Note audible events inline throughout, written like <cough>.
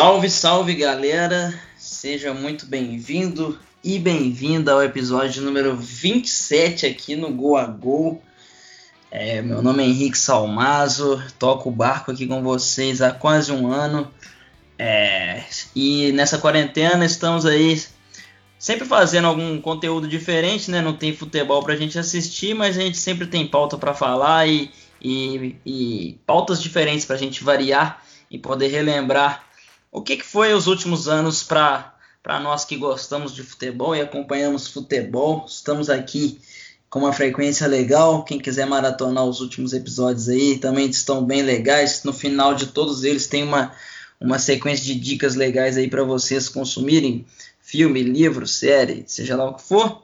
Salve, salve galera! Seja muito bem-vindo e bem-vinda ao episódio número 27 aqui no Go a Go. É, meu nome é Henrique Salmazo, toco o barco aqui com vocês há quase um ano. É, e nessa quarentena estamos aí sempre fazendo algum conteúdo diferente, né? Não tem futebol pra gente assistir, mas a gente sempre tem pauta para falar e, e, e pautas diferentes pra gente variar e poder relembrar o que, que foi os últimos anos para nós que gostamos de futebol e acompanhamos futebol. Estamos aqui com uma frequência legal. Quem quiser maratonar os últimos episódios aí também estão bem legais. No final de todos eles tem uma, uma sequência de dicas legais aí para vocês consumirem filme, livro, série, seja lá o que for.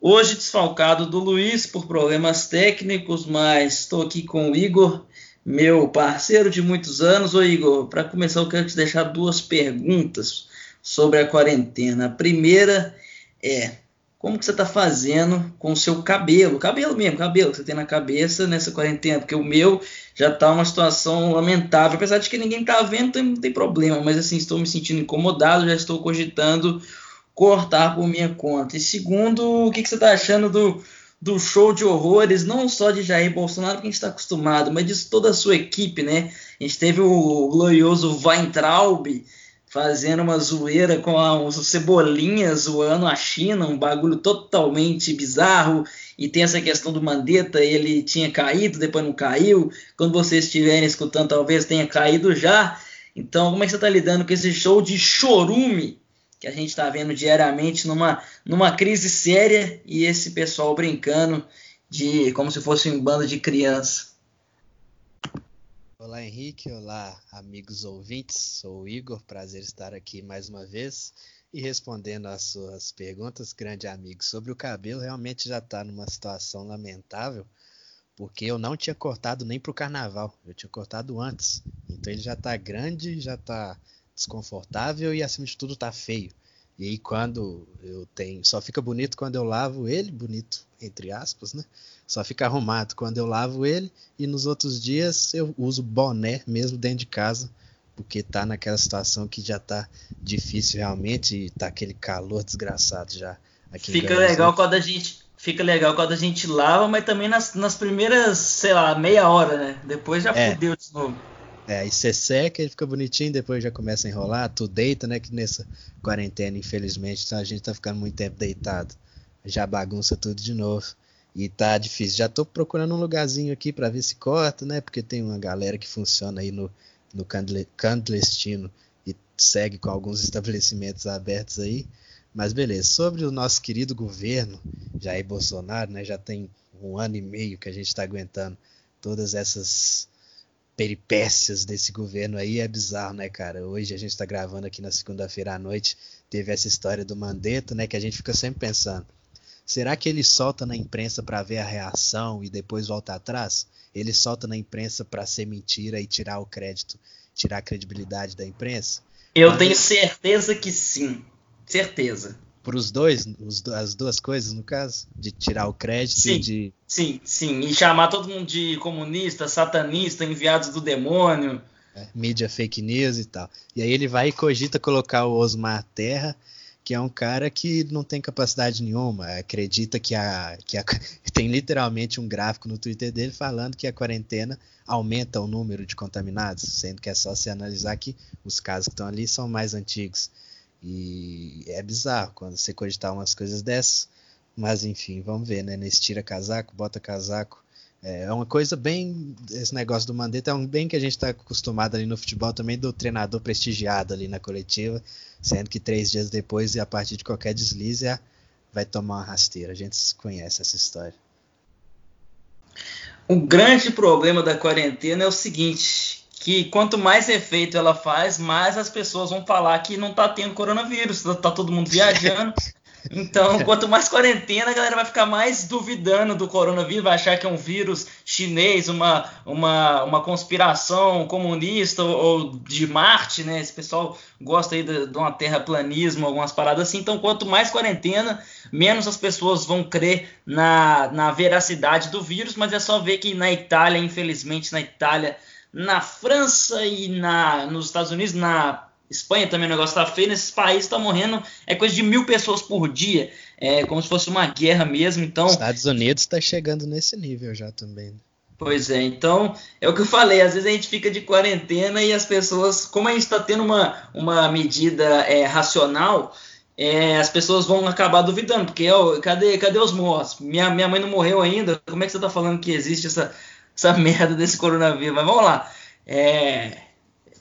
Hoje desfalcado do Luiz por problemas técnicos, mas estou aqui com o Igor meu parceiro de muitos anos. Ô Igor, para começar, eu quero te deixar duas perguntas sobre a quarentena. A primeira é: como que você está fazendo com o seu cabelo? Cabelo mesmo, cabelo que você tem na cabeça nessa quarentena, porque o meu já está uma situação lamentável, apesar de que ninguém está vendo, não tem problema, mas assim, estou me sentindo incomodado, já estou cogitando cortar por minha conta. E segundo, o que, que você está achando do do show de horrores, não só de Jair Bolsonaro, que a gente está acostumado, mas de toda a sua equipe, né? A gente teve o glorioso Weintraub fazendo uma zoeira com a, os Cebolinhas zoando a China, um bagulho totalmente bizarro. E tem essa questão do Mandetta, ele tinha caído, depois não caiu. Quando vocês estiverem escutando, talvez tenha caído já. Então, como é que você está lidando com esse show de chorume que a gente está vendo diariamente numa, numa crise séria e esse pessoal brincando de como se fosse um bando de criança. Olá Henrique, olá amigos ouvintes, sou o Igor, prazer estar aqui mais uma vez e respondendo às suas perguntas, grande amigo, sobre o cabelo, realmente já está numa situação lamentável, porque eu não tinha cortado nem para o carnaval, eu tinha cortado antes, então ele já está grande, já está desconfortável e acima de tudo tá feio. E aí quando eu tenho, só fica bonito quando eu lavo ele, bonito entre aspas, né? Só fica arrumado quando eu lavo ele e nos outros dias eu uso boné mesmo dentro de casa, porque tá naquela situação que já tá difícil realmente e tá aquele calor desgraçado já. fica legal quando a gente fica legal quando a gente lava, mas também nas, nas primeiras, sei lá, meia hora, né? Depois já é. fudeu de novo. É, aí você seca, ele fica bonitinho, depois já começa a enrolar, tu deita, né? Que nessa quarentena, infelizmente, então a gente tá ficando muito tempo deitado. Já bagunça tudo de novo. E tá difícil. Já tô procurando um lugarzinho aqui para ver se corta, né? Porque tem uma galera que funciona aí no, no clandestino e segue com alguns <laughs> estabelecimentos abertos aí. Mas beleza, sobre o nosso querido governo, Jair Bolsonaro, né? Já tem um ano e meio que a gente está aguentando todas essas peripécias desse governo aí é bizarro, né, cara? Hoje a gente está gravando aqui na segunda-feira à noite, teve essa história do Mandetta, né, que a gente fica sempre pensando. Será que ele solta na imprensa para ver a reação e depois volta atrás? Ele solta na imprensa para ser mentira e tirar o crédito, tirar a credibilidade da imprensa? Eu Mas... tenho certeza que sim. Certeza para os dois, os, as duas coisas, no caso, de tirar o crédito sim, e de. Sim, sim, e chamar todo mundo de comunista, satanista, enviados do demônio. É, mídia fake news e tal. E aí ele vai e cogita colocar o Osmar Terra, que é um cara que não tem capacidade nenhuma, acredita que a, que a. <laughs> Tem literalmente um gráfico no Twitter dele falando que a quarentena aumenta o número de contaminados, sendo que é só se analisar que os casos que estão ali são mais antigos. E é bizarro quando você cogitar umas coisas dessas. Mas enfim, vamos ver, né? Nesse tira casaco, bota casaco. É, é uma coisa bem. Esse negócio do Mandetta é um bem que a gente está acostumado ali no futebol também, do treinador prestigiado ali na coletiva, sendo que três dias depois, e a partir de qualquer deslize, vai tomar uma rasteira. A gente conhece essa história. O grande problema da quarentena é o seguinte: que quanto mais efeito ela faz, mais as pessoas vão falar que não tá tendo coronavírus, tá, tá todo mundo viajando. <laughs> Então, quanto mais quarentena, a galera vai ficar mais duvidando do coronavírus, vai achar que é um vírus chinês, uma, uma, uma conspiração comunista ou, ou de Marte, né? Esse pessoal gosta aí de, de uma terraplanismo, algumas paradas assim. Então, quanto mais quarentena, menos as pessoas vão crer na, na veracidade do vírus, mas é só ver que na Itália, infelizmente, na Itália na França e na, nos Estados Unidos, na Espanha também o negócio tá feio, nesses países tá morrendo, é coisa de mil pessoas por dia, é como se fosse uma guerra mesmo, então... Estados Unidos está chegando nesse nível já também. Pois é, então é o que eu falei, às vezes a gente fica de quarentena e as pessoas, como a gente está tendo uma, uma medida é, racional, é, as pessoas vão acabar duvidando, porque ó, cadê, cadê os mortos? Minha, minha mãe não morreu ainda, como é que você está falando que existe essa, essa merda desse coronavírus? Mas vamos lá. É,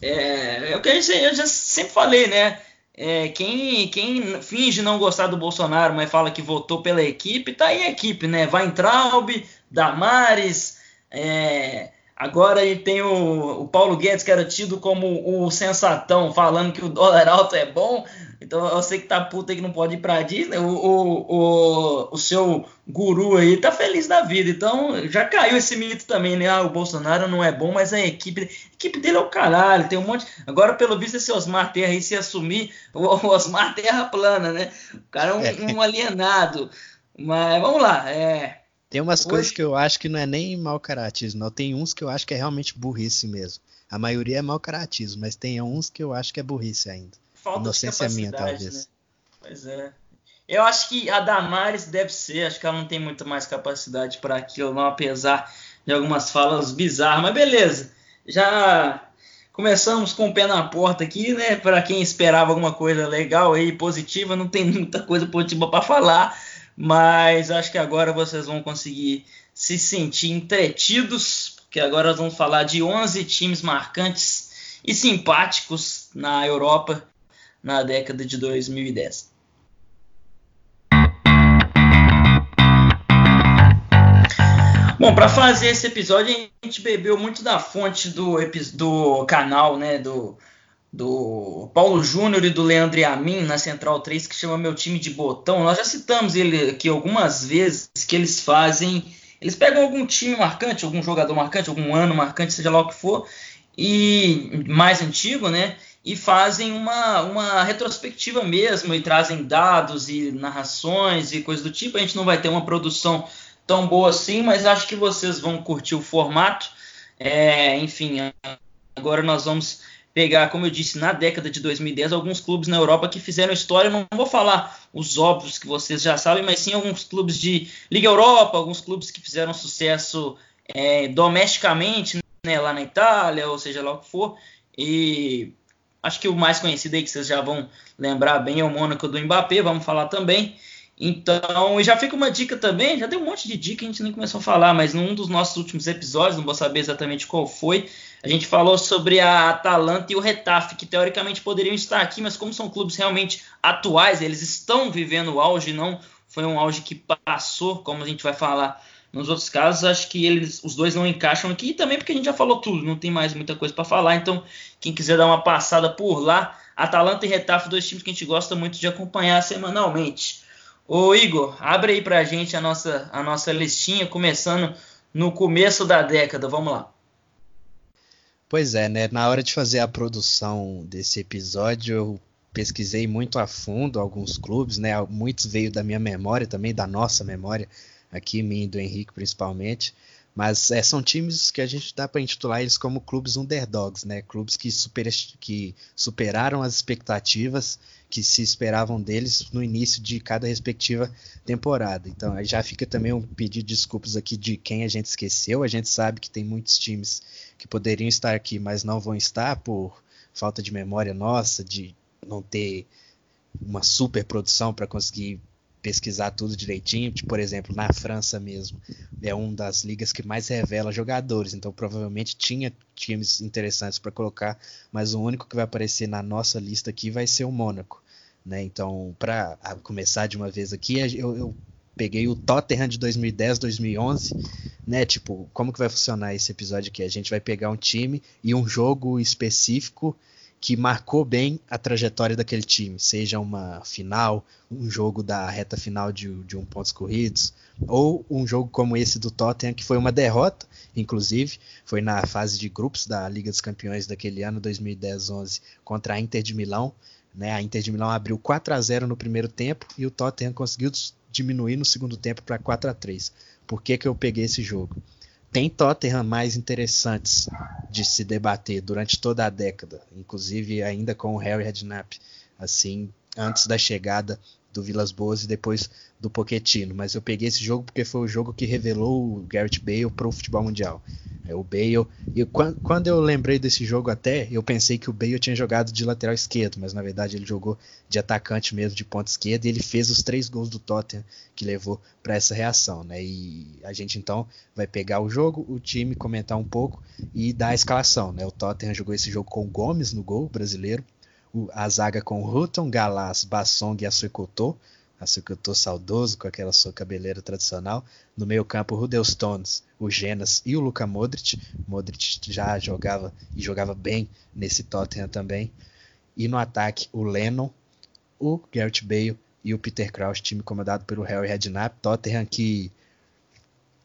é, é o que gente, eu já sempre falei, né? É, quem, quem finge não gostar do Bolsonaro, mas fala que votou pela equipe, tá aí a equipe, né? Weintraub, Damares, é, Agora ele tem o, o, Paulo Guedes, que era tido como o sensatão, falando que o dólar alto é bom. Então eu sei que tá puta que não pode ir pra Disney. O, o, o, o seu guru aí tá feliz da vida. Então já caiu esse mito também, né? Ah, o Bolsonaro não é bom, mas a equipe, a equipe dele é o caralho. Tem um monte. Agora, pelo visto, esse Osmar Terra aí se assumir, <laughs> o, Osmar Terra plana, né? O cara é um, um alienado. Mas vamos lá. É. Tem umas Hoje... coisas que eu acho que não é nem mau caratismo, não. Tem uns que eu acho que é realmente burrice mesmo. A maioria é mau caratismo, mas tem uns que eu acho que é burrice ainda. Falta Inocência de minha, talvez. Né? Pois é. Eu acho que a Damares deve ser, acho que ela não tem muito mais capacidade para aquilo, não, apesar de algumas falas bizarras, mas beleza. Já começamos com o pé na porta aqui, né? Para quem esperava alguma coisa legal aí, positiva, não tem muita coisa positiva para falar mas acho que agora vocês vão conseguir se sentir entretidos, porque agora nós vamos falar de 11 times marcantes e simpáticos na Europa na década de 2010. Bom, para fazer esse episódio, a gente bebeu muito da fonte do, do canal, né, do, do Paulo Júnior e do Leandro Amin na Central 3, que chama Meu Time de Botão. Nós já citamos ele aqui algumas vezes, que eles fazem. Eles pegam algum time marcante, algum jogador marcante, algum ano marcante, seja lá o que for, e mais antigo, né? E fazem uma, uma retrospectiva mesmo, e trazem dados e narrações e coisas do tipo. A gente não vai ter uma produção tão boa assim, mas acho que vocês vão curtir o formato. É, enfim, agora nós vamos pegar, como eu disse, na década de 2010, alguns clubes na Europa que fizeram história. Não vou falar os óbvios que vocês já sabem, mas sim alguns clubes de Liga Europa, alguns clubes que fizeram sucesso é, domesticamente, né, lá na Itália, ou seja lá o que for. E acho que o mais conhecido aí que vocês já vão lembrar bem é o Mônaco do Mbappé, vamos falar também. Então, e já fica uma dica também, já deu um monte de dica, a gente nem começou a falar, mas num dos nossos últimos episódios, não vou saber exatamente qual foi, a gente falou sobre a Atalanta e o Retafe, que teoricamente poderiam estar aqui, mas como são clubes realmente atuais, eles estão vivendo o auge, não foi um auge que passou, como a gente vai falar nos outros casos, acho que eles, os dois não encaixam aqui, e também porque a gente já falou tudo, não tem mais muita coisa para falar, então quem quiser dar uma passada por lá, Atalanta e Retafe, dois times que a gente gosta muito de acompanhar semanalmente. Ô Igor, abre aí pra gente a nossa, a nossa listinha, começando no começo da década, vamos lá. Pois é, né? Na hora de fazer a produção desse episódio, eu pesquisei muito a fundo alguns clubes, né? Muitos veio da minha memória também, da nossa memória, aqui, minha e do Henrique principalmente. Mas é, são times que a gente dá para intitular eles como clubes underdogs, né? Clubes que, super, que superaram as expectativas que se esperavam deles no início de cada respectiva temporada. Então aí já fica também um pedido de desculpas aqui de quem a gente esqueceu. A gente sabe que tem muitos times que poderiam estar aqui, mas não vão estar por falta de memória nossa, de não ter uma super produção para conseguir pesquisar tudo direitinho. Tipo, por exemplo, na França mesmo, é uma das ligas que mais revela jogadores, então provavelmente tinha times interessantes para colocar, mas o único que vai aparecer na nossa lista aqui vai ser o Mônaco. Né? Então, para começar de uma vez aqui, eu, eu peguei o Tottenham de 2010, 2011, né? Tipo, como que vai funcionar esse episódio aqui? A gente vai pegar um time e um jogo específico que marcou bem a trajetória daquele time, seja uma final, um jogo da reta final de, de um pontos corridos, ou um jogo como esse do Tottenham, que foi uma derrota, inclusive, foi na fase de grupos da Liga dos Campeões daquele ano, 2010-11, contra a Inter de Milão. Né? A Inter de Milão abriu 4 a 0 no primeiro tempo e o Tottenham conseguiu diminuir no segundo tempo para 4 a 3 Por que, que eu peguei esse jogo? Tem Tottenham mais interessantes de se debater durante toda a década, inclusive ainda com o Harry Redknapp, assim, antes da chegada do Vilas Boas e depois do Pochettino. Mas eu peguei esse jogo porque foi o jogo que revelou o Garrett Bale para o futebol mundial. É o Bale. E quando eu lembrei desse jogo até, eu pensei que o Bale tinha jogado de lateral esquerdo, mas na verdade ele jogou de atacante mesmo, de ponta esquerda, e ele fez os três gols do Tottenham que levou para essa reação, né? E a gente então vai pegar o jogo, o time, comentar um pouco e dar a escalação, né? O Tottenham jogou esse jogo com o Gomes no gol brasileiro, a zaga com Hutton, Galás, Bassong e Açuicotô. Açuicotô saudoso com aquela sua cabeleira tradicional. No meio campo, Rudel Stones, o Genas e o Luka Modric. Modric já jogava e jogava bem nesse Tottenham também. E no ataque, o Lennon, o Garrett Bale e o Peter Crouch, time comandado pelo Harry Redknapp. Tottenham que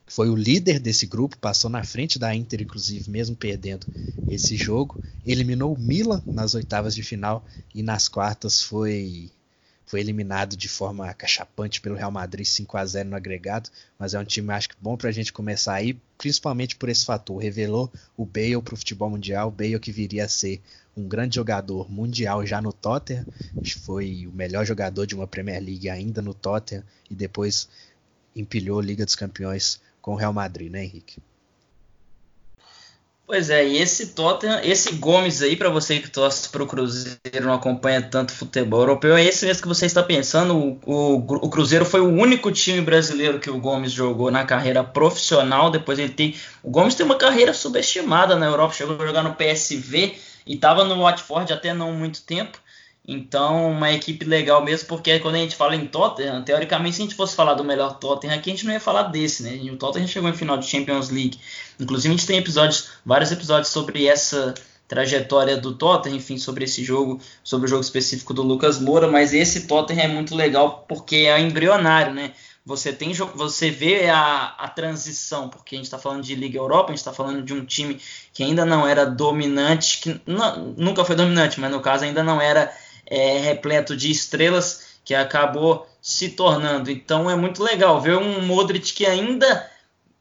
foi o líder desse grupo, passou na frente da Inter, inclusive, mesmo perdendo esse jogo. Eliminou o Milan nas oitavas de final e nas quartas foi foi eliminado de forma cachapante pelo Real Madrid 5 a 0 no agregado, mas é um time acho que bom para a gente começar aí, principalmente por esse fator. Revelou o Bale para o futebol mundial, o Bale que viria a ser um grande jogador mundial já no Tottenham, foi o melhor jogador de uma Premier League ainda no Tottenham e depois empilhou Liga dos Campeões com o Real Madrid, né, Henrique? Pois é, e esse Tottenham, esse Gomes aí, para você que torce para o Cruzeiro não acompanha tanto futebol europeu, é esse mesmo que você está pensando. O, o, o, Cruzeiro foi o único time brasileiro que o Gomes jogou na carreira profissional. Depois ele tem. O Gomes tem uma carreira subestimada na Europa, chegou a jogar no PSV e estava no Watford até não muito tempo. Então, uma equipe legal mesmo, porque quando a gente fala em Tottenham, teoricamente, se a gente fosse falar do melhor Tottenham aqui, a gente não ia falar desse, né? O Tottenham chegou em final de Champions League. Inclusive, a gente tem episódios, vários episódios sobre essa trajetória do Tottenham, enfim, sobre esse jogo, sobre o jogo específico do Lucas Moura, mas esse Tottenham é muito legal porque é embrionário, né? Você tem você vê a, a transição, porque a gente está falando de Liga Europa, a gente está falando de um time que ainda não era dominante, que não, nunca foi dominante, mas no caso ainda não era é, repleto de estrelas que acabou se tornando. Então é muito legal ver um Modric que ainda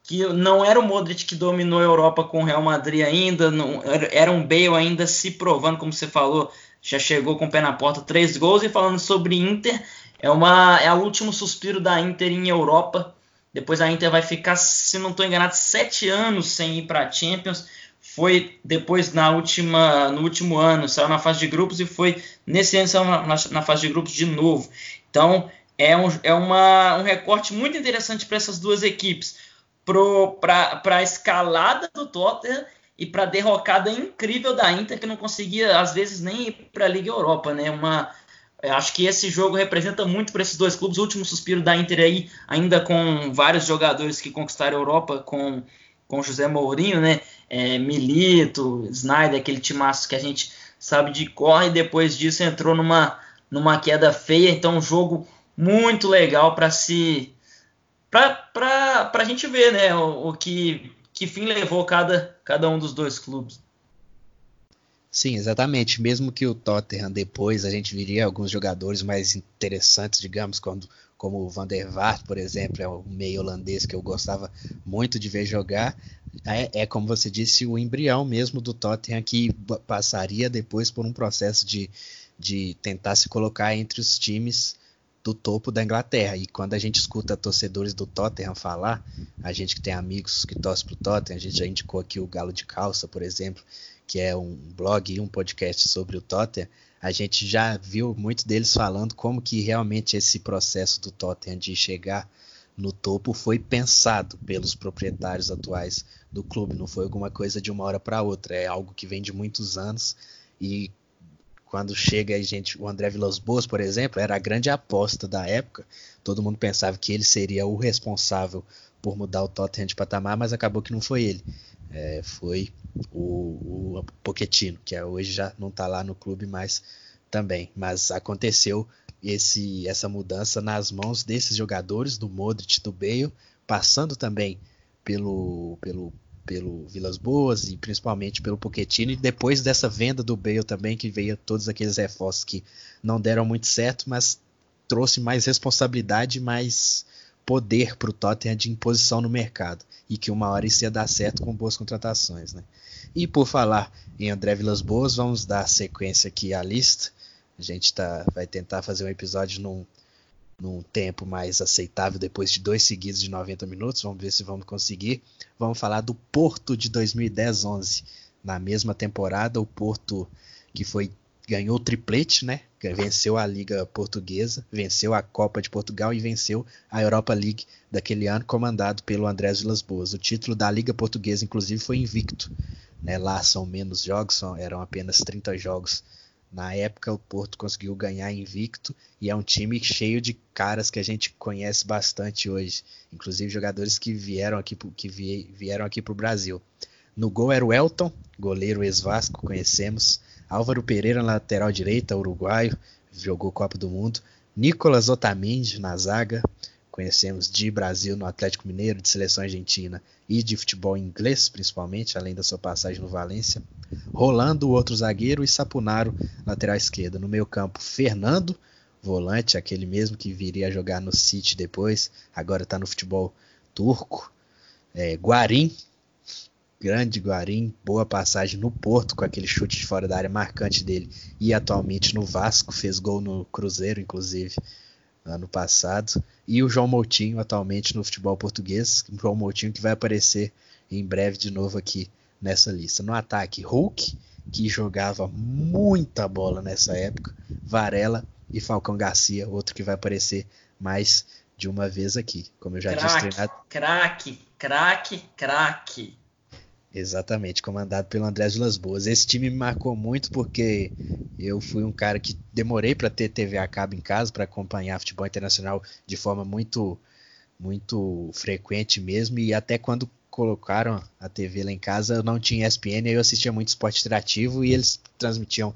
que não era o Modric que dominou a Europa com o Real Madrid ainda, não, era um Bale ainda se provando, como você falou, já chegou com o pé na porta, três gols e falando sobre Inter, é uma é o último suspiro da Inter em Europa. Depois a Inter vai ficar, se não estou enganado, sete anos sem ir para Champions foi depois na última, no último ano, saiu na fase de grupos e foi nesse ano saiu na, na fase de grupos de novo. Então é um, é uma, um recorte muito interessante para essas duas equipes, para a escalada do Tottenham e para a derrocada incrível da Inter, que não conseguia às vezes nem ir para a Liga Europa. Né? Uma, acho que esse jogo representa muito para esses dois clubes. O último suspiro da Inter aí, ainda com vários jogadores que conquistaram a Europa, com, com José Mourinho, né? é, Milito, Snyder, aquele timaço que a gente sabe de corre, e depois disso entrou numa, numa queda feia, então um jogo muito legal para se para a gente ver né, o, o, que, que fim levou cada, cada um dos dois clubes. Sim, exatamente. Mesmo que o Tottenham depois a gente viria alguns jogadores mais interessantes, digamos, quando, como o Van der Vaart, por exemplo, é o meio holandês que eu gostava muito de ver jogar é, é, como você disse, o embrião mesmo do Tottenham que passaria depois por um processo de, de tentar se colocar entre os times do topo da Inglaterra. E quando a gente escuta torcedores do Tottenham falar, a gente que tem amigos que torcem pro Tottenham, a gente já indicou aqui o Galo de Calça, por exemplo, que é um blog e um podcast sobre o Tottenham, a gente já viu muitos deles falando como que realmente esse processo do Tottenham de chegar no topo foi pensado pelos proprietários atuais do clube, não foi alguma coisa de uma hora para outra, é algo que vem de muitos anos e quando chega a gente, o André Vilas Boas, por exemplo, era a grande aposta da época. Todo mundo pensava que ele seria o responsável por mudar o Tottenham de patamar, mas acabou que não foi ele. É, foi o, o Pochettino, que é, hoje já não está lá no clube mais também. Mas aconteceu esse, essa mudança nas mãos desses jogadores, do Modric, do Bale, passando também pelo, pelo, pelo Vilas Boas e principalmente pelo Pochettino e depois dessa venda do Bale também que veio todos aqueles reforços que não deram muito certo, mas trouxe mais responsabilidade, mais poder para o Tottenham de imposição no mercado e que uma hora isso ia dar certo com boas contratações. Né? E por falar em André Vilas Boas, vamos dar sequência aqui à lista. A gente tá, vai tentar fazer um episódio num, num tempo mais aceitável depois de dois seguidos de 90 minutos. Vamos ver se vamos conseguir. Vamos falar do Porto de 2010-11. Na mesma temporada, o Porto que foi ganhou o triplete, né? Venceu a Liga Portuguesa, venceu a Copa de Portugal e venceu a Europa League daquele ano, comandado pelo Andrés Vilas Boas. O título da Liga Portuguesa, inclusive, foi invicto. Né? Lá são menos jogos, são, eram apenas 30 jogos. Na época, o Porto conseguiu ganhar invicto e é um time cheio de caras que a gente conhece bastante hoje, inclusive jogadores que vieram aqui que vieram aqui para o Brasil. No gol era o Elton, goleiro ex-Vasco, conhecemos. Álvaro Pereira, lateral direita, uruguaio, jogou Copa do Mundo. Nicolas Otamendi na zaga, conhecemos de Brasil no Atlético Mineiro, de seleção argentina e de futebol inglês, principalmente, além da sua passagem no Valência. Rolando, o outro zagueiro, e Sapunaro, lateral esquerda. No meio campo, Fernando, volante, aquele mesmo que viria a jogar no City depois, agora está no futebol turco. É, Guarim, grande Guarim, boa passagem no Porto com aquele chute de fora da área marcante dele e atualmente no Vasco, fez gol no Cruzeiro, inclusive, ano passado. E o João Moutinho, atualmente no futebol português, João Moutinho que vai aparecer em breve de novo aqui nessa lista. No ataque, Hulk, que jogava muita bola nessa época, Varela e Falcão Garcia, outro que vai aparecer mais de uma vez aqui. Como eu já crack, disse, treinado. Craque, craque, craque. Exatamente, comandado pelo André Vilas Boas. Esse time me marcou muito porque eu fui um cara que demorei para ter TV a cabo em casa para acompanhar futebol internacional de forma muito muito frequente mesmo. E até quando colocaram a TV lá em casa eu não tinha ESPN, eu assistia muito esporte interativo e eles transmitiam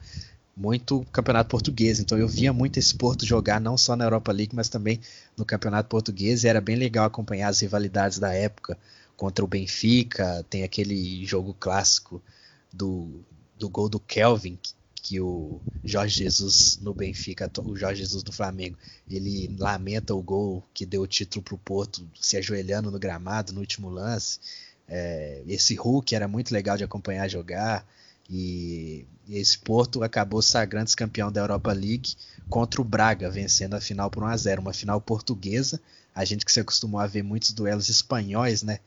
muito campeonato português, então eu via muito esse Porto jogar não só na Europa League, mas também no campeonato português. E era bem legal acompanhar as rivalidades da época contra o Benfica, tem aquele jogo clássico do, do gol do Kelvin, que, que o Jorge Jesus no Benfica, o Jorge Jesus do Flamengo, ele lamenta o gol que deu o título para o Porto, se ajoelhando no gramado no último lance. É, esse Hulk era muito legal de acompanhar jogar. E esse Porto acabou sagrando campeão da Europa League contra o Braga, vencendo a final por 1 a 0 uma final portuguesa. A gente que se acostumou a ver muitos duelos espanhóis, né?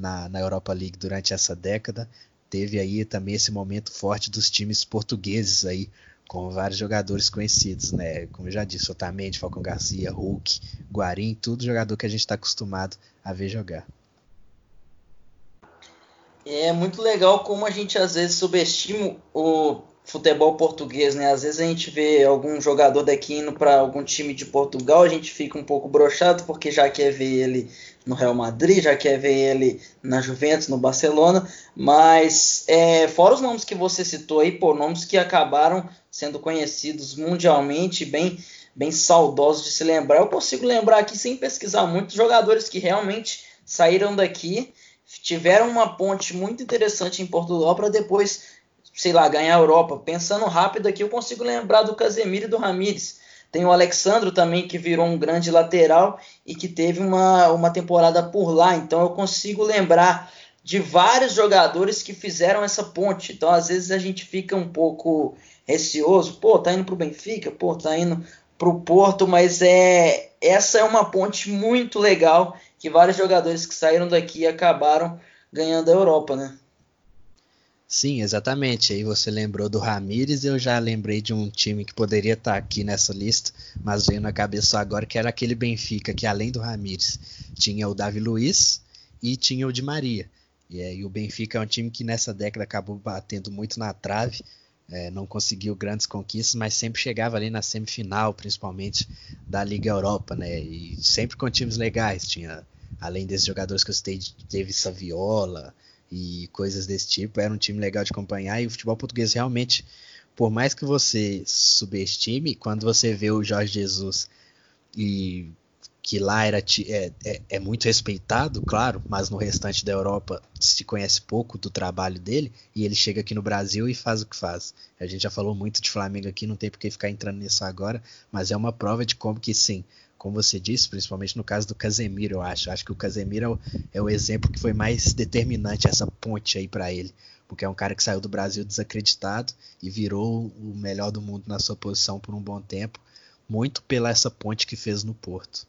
Na, na Europa League durante essa década. Teve aí também esse momento forte dos times portugueses aí, com vários jogadores conhecidos, né? Como eu já disse, Otamendi, Falcão Garcia, Hulk, Guarim, tudo jogador que a gente está acostumado a ver jogar. É muito legal como a gente às vezes subestima o futebol português, né? Às vezes a gente vê algum jogador daqui indo para algum time de Portugal, a gente fica um pouco brochado porque já quer ver ele no Real Madrid, já quer ver ele na Juventus, no Barcelona, mas é, fora os nomes que você citou aí, pô, nomes que acabaram sendo conhecidos mundialmente, bem, bem saudosos de se lembrar, eu consigo lembrar aqui sem pesquisar muito jogadores que realmente saíram daqui, tiveram uma ponte muito interessante em Portugal para depois sei lá, ganhar a Europa. Pensando rápido aqui, eu consigo lembrar do Casemiro e do Ramires. Tem o Alexandro também, que virou um grande lateral e que teve uma, uma temporada por lá. Então eu consigo lembrar de vários jogadores que fizeram essa ponte. Então às vezes a gente fica um pouco receoso. Pô, tá indo pro Benfica, pô, tá indo pro Porto, mas é essa é uma ponte muito legal que vários jogadores que saíram daqui acabaram ganhando a Europa, né? Sim, exatamente. Aí você lembrou do Ramires, eu já lembrei de um time que poderia estar aqui nessa lista, mas veio na cabeça agora que era aquele Benfica que além do Ramires tinha o Davi Luiz e tinha o Di Maria. E, o Benfica é um time que nessa década acabou batendo muito na trave, é, não conseguiu grandes conquistas, mas sempre chegava ali na semifinal, principalmente da Liga Europa, né? E sempre com times legais. Tinha, além desses jogadores que eu citei, teve Saviola, e coisas desse tipo. Era um time legal de acompanhar e o futebol português realmente, por mais que você subestime, quando você vê o Jorge Jesus e que lá era, é, é, é, muito respeitado, claro, mas no restante da Europa se conhece pouco do trabalho dele, e ele chega aqui no Brasil e faz o que faz. A gente já falou muito de Flamengo aqui, não tem por que ficar entrando nisso agora, mas é uma prova de como que sim, como você disse, principalmente no caso do Casemiro, eu acho. Acho que o Casemiro é o, é o exemplo que foi mais determinante essa ponte aí para ele, porque é um cara que saiu do Brasil desacreditado e virou o melhor do mundo na sua posição por um bom tempo, muito pela essa ponte que fez no Porto.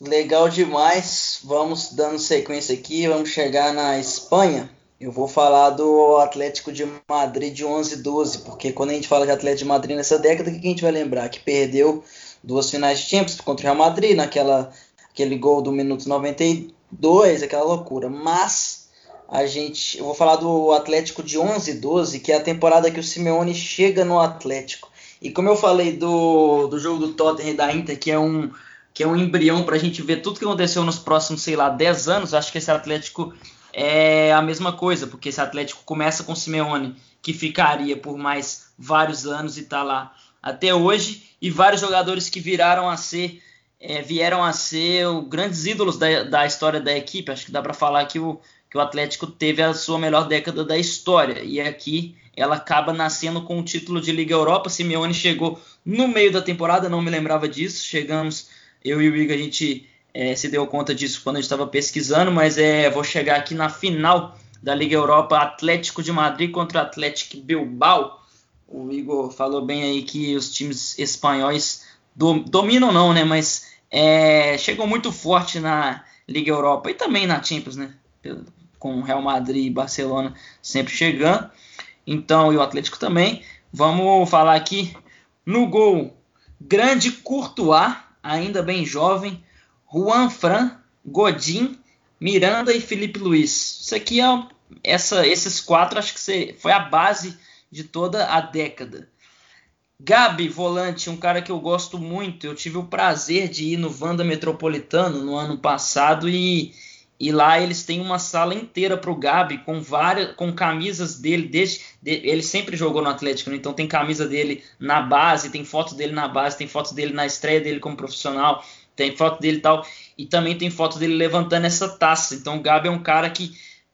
Legal demais. Vamos dando sequência aqui, vamos chegar na Espanha. Eu vou falar do Atlético de Madrid de 11 12, porque quando a gente fala de Atlético de Madrid nessa década, o que a gente vai lembrar? Que perdeu duas finais de Champions contra o Real Madrid, naquela aquele gol do minuto 92, aquela loucura. Mas a gente, eu vou falar do Atlético de 11 12, que é a temporada que o Simeone chega no Atlético. E como eu falei do, do jogo do Tottenham e da Inter, que é um que é um embrião para a gente ver tudo que aconteceu nos próximos, sei lá, 10 anos, acho que esse Atlético é a mesma coisa, porque esse Atlético começa com Simeone, que ficaria por mais vários anos e está lá até hoje, e vários jogadores que viraram a ser, é, vieram a ser grandes ídolos da, da história da equipe. Acho que dá para falar que o, que o Atlético teve a sua melhor década da história, e aqui ela acaba nascendo com o título de Liga Europa. Simeone chegou no meio da temporada, não me lembrava disso. Chegamos, eu e o Igor, a gente é, se deu conta disso quando a gente estava pesquisando, mas é, vou chegar aqui na final da Liga Europa, Atlético de Madrid contra Atlético Bilbao. O Igor falou bem aí que os times espanhóis do, dominam não, né? Mas é, chegam muito forte na Liga Europa e também na Champions, né? Com Real Madrid e Barcelona sempre chegando. Então, e o Atlético também. Vamos falar aqui no gol. Grande Courtois, ainda bem jovem, Juan Fran, Godin, Miranda e Felipe Luiz. Isso aqui é essa, esses quatro acho que foi a base de toda a década. Gabi, volante, um cara que eu gosto muito. Eu tive o prazer de ir no Vanda Metropolitano no ano passado e, e lá eles têm uma sala inteira para o Gabi com várias com camisas dele desde de, ele sempre jogou no Atlético, né? então tem camisa dele na base, tem foto dele na base, tem foto dele na estreia dele como profissional tem foto dele e tal, e também tem foto dele levantando essa taça. Então o Gabi é um cara que,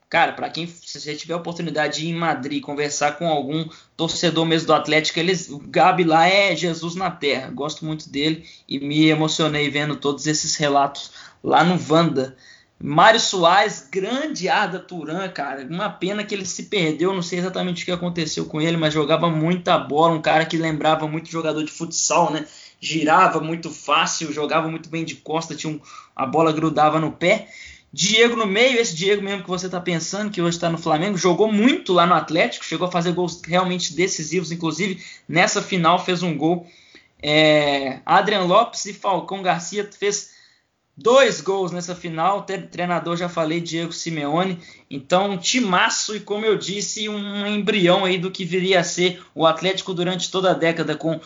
cara, para quem se você tiver a oportunidade de ir em Madrid conversar com algum torcedor mesmo do Atlético, eles, o Gabi lá é Jesus na Terra. Gosto muito dele e me emocionei vendo todos esses relatos lá no Vanda. Mário Soares, grande Arda Turan, cara. Uma pena que ele se perdeu, não sei exatamente o que aconteceu com ele, mas jogava muita bola, um cara que lembrava muito jogador de futsal, né? Girava muito fácil, jogava muito bem de costa, tinha um, a bola grudava no pé. Diego no meio, esse Diego mesmo que você está pensando, que hoje está no Flamengo, jogou muito lá no Atlético, chegou a fazer gols realmente decisivos, inclusive nessa final fez um gol. É, Adrian Lopes e Falcão Garcia fez dois gols nessa final. Treinador, já falei, Diego Simeone. Então, um timaço e, como eu disse, um embrião aí do que viria a ser o Atlético durante toda a década, com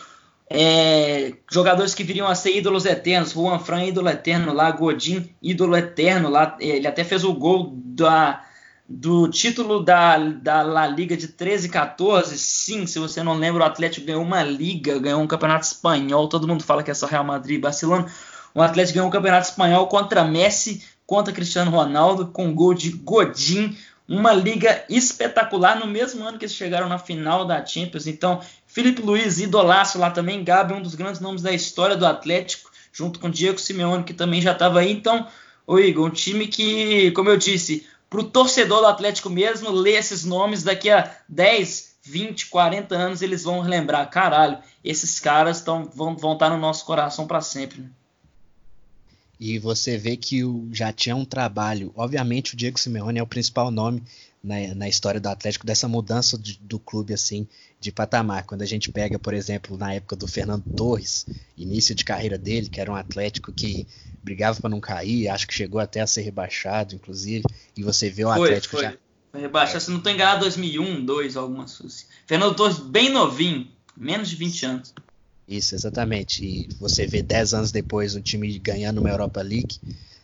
é, jogadores que viriam a ser ídolos eternos, Juan Fran, ídolo eterno lá, Godin, ídolo eterno lá, ele até fez o gol da, do título da, da La Liga de 13 e 14, sim, se você não lembra, o Atlético ganhou uma liga, ganhou um campeonato espanhol, todo mundo fala que é só Real Madrid e Barcelona, o Atlético ganhou um campeonato espanhol contra Messi, contra Cristiano Ronaldo, com gol de Godin, uma liga espetacular no mesmo ano que eles chegaram na final da Champions. Então, Felipe Luiz, idolaço lá também, Gabi, um dos grandes nomes da história do Atlético, junto com Diego Simeone, que também já estava aí. Então, o Igor, um time que, como eu disse, para o torcedor do Atlético mesmo, ler esses nomes daqui a 10, 20, 40 anos, eles vão lembrar, caralho, esses caras tão, vão, estar tá no nosso coração para sempre. Né? E você vê que o, já tinha um trabalho. Obviamente, o Diego Simeone é o principal nome na, na história do Atlético dessa mudança de, do clube assim de patamar. Quando a gente pega, por exemplo, na época do Fernando Torres, início de carreira dele, que era um Atlético que brigava para não cair, acho que chegou até a ser rebaixado, inclusive. E você vê o foi, Atlético foi. já. Foi rebaixado, é. se não estou enganado, 2001, 2002, algumas coisas. Assim. Fernando Torres bem novinho, menos de 20 anos. Isso, exatamente. E você vê 10 anos depois um time ganhando uma Europa League,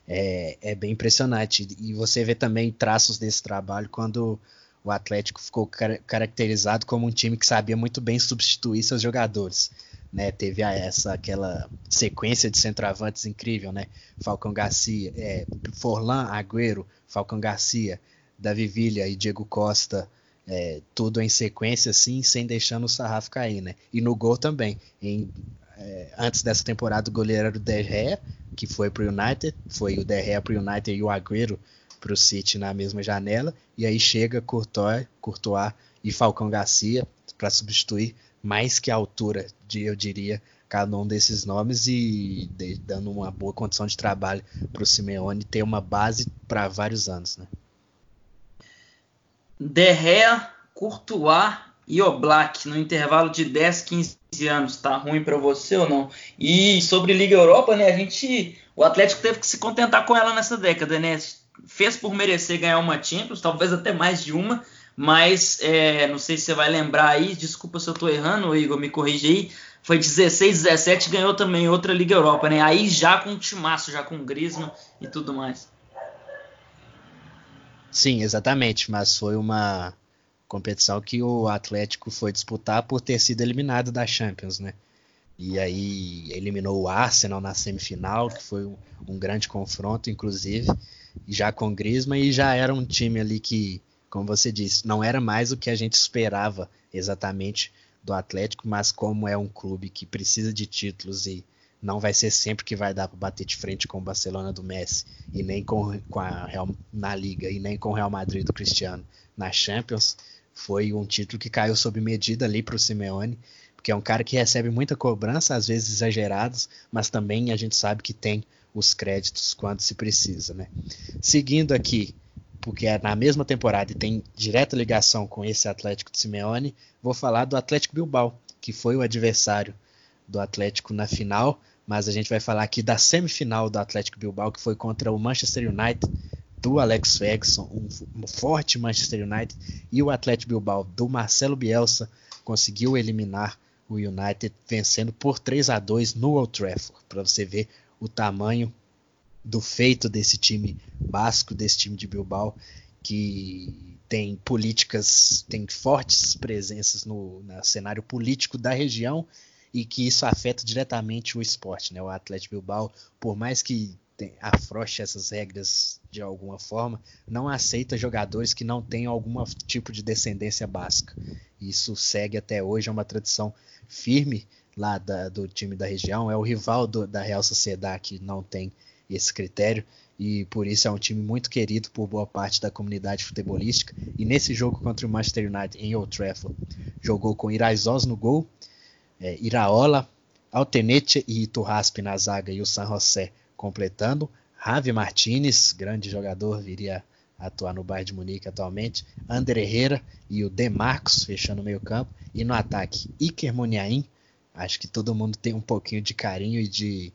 é, é bem impressionante. E você vê também traços desse trabalho quando o Atlético ficou car caracterizado como um time que sabia muito bem substituir seus jogadores. Né, teve essa aquela sequência de centroavantes incrível, né? Falcão Garcia, é, Forlan, Agüero, Falcão Garcia, Davi Villa e Diego Costa, é, tudo em sequência assim, sem deixando o sarrafo cair, né? E no gol também, em é, antes dessa temporada o goleiro era o De Gea, que foi para o United, foi o De Gea para o United e o Agüero para o City na mesma janela, e aí chega Courtois, Courtois e Falcão Garcia para substituir mais que a altura de, eu diria, cada um desses nomes e de, dando uma boa condição de trabalho para o Simeone ter uma base para vários anos, né? De Gea, Courtois e Oblak no intervalo de 10, 15 anos, tá ruim para você ou não? E sobre Liga Europa, né, a gente, o Atlético teve que se contentar com ela nessa década, né? Fez por merecer ganhar uma Champions, talvez até mais de uma, mas é, não sei se você vai lembrar aí, desculpa se eu estou errando, Igor, me corrige aí. Foi 16, 17, ganhou também outra Liga Europa, né? Aí já com o timaço, já com o Griezmann e tudo mais. Sim, exatamente, mas foi uma competição que o Atlético foi disputar por ter sido eliminado da Champions, né? E aí eliminou o Arsenal na semifinal, que foi um, um grande confronto, inclusive, já com Griezmann, e já era um time ali que, como você disse, não era mais o que a gente esperava exatamente do Atlético, mas como é um clube que precisa de títulos e não vai ser sempre que vai dar para bater de frente com o Barcelona do Messi e nem com, com a Real na Liga e nem com o Real Madrid do Cristiano na Champions, foi um título que caiu sob medida ali para o Simeone, porque é um cara que recebe muita cobrança, às vezes exagerados, mas também a gente sabe que tem os créditos quando se precisa, né? Seguindo aqui, porque é na mesma temporada e tem direta ligação com esse Atlético de Simeone, vou falar do Atlético Bilbao, que foi o adversário do Atlético na final, mas a gente vai falar aqui da semifinal do Atlético Bilbao, que foi contra o Manchester United do Alex Ferguson, um, forte Manchester United, e o Atlético Bilbao do Marcelo Bielsa conseguiu eliminar o United vencendo por 3 a 2 no Old Trafford, para você ver o tamanho do feito desse time basco, desse time de Bilbao, que tem políticas, tem fortes presenças no, no cenário político da região e que isso afeta diretamente o esporte. Né? O Atlético Bilbao, por mais que afrouxe essas regras de alguma forma, não aceita jogadores que não tenham algum tipo de descendência básica. Isso segue até hoje, é uma tradição firme lá da, do time da região. É o rival do, da Real Sociedade que não tem esse critério e por isso é um time muito querido por boa parte da comunidade futebolística. E nesse jogo contra o Manchester United em Old Trafford, jogou com Iraizoz no gol, é, Iraola, Altenete e Iturraspe na zaga e o San José completando. Javi Martinez, grande jogador, viria atuar no Bayern de Munique atualmente. Ander Herrera e o Demarcos fechando o meio campo. E no ataque, Iker Muniain. Acho que todo mundo tem um pouquinho de carinho e de,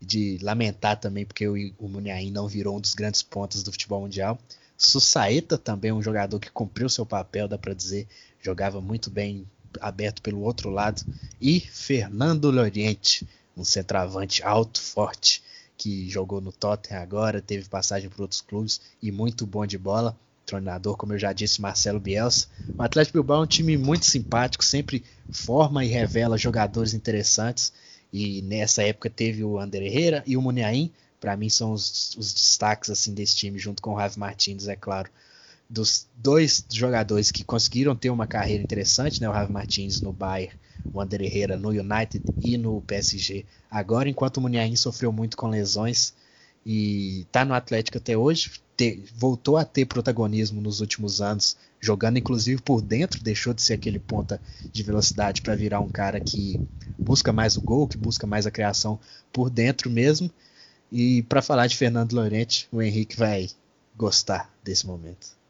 de lamentar também porque o, o Muniain não virou um dos grandes pontos do futebol mundial. Sussaeta também um jogador que cumpriu seu papel, dá para dizer, jogava muito bem aberto pelo outro lado, e Fernando Loriente, um centroavante alto, forte, que jogou no Tottenham agora, teve passagem por outros clubes e muito bom de bola. Treinador, como eu já disse, Marcelo Bielsa. O Atlético Bilbao é um time muito simpático, sempre forma e revela jogadores interessantes. E nessa época teve o Ander Herrera e o Muniain. Para mim são os, os, destaques assim desse time, junto com o Ravi Martins, é claro dos dois jogadores que conseguiram ter uma carreira interessante, né, o Ravi Martins no Bayern, o Ander Herrera no United e no PSG. Agora, enquanto o Muniain sofreu muito com lesões e está no Atlético até hoje, te, voltou a ter protagonismo nos últimos anos, jogando inclusive por dentro, deixou de ser aquele ponta de velocidade para virar um cara que busca mais o gol, que busca mais a criação por dentro mesmo. E para falar de Fernando Lorente, o Henrique vai gostar desse momento.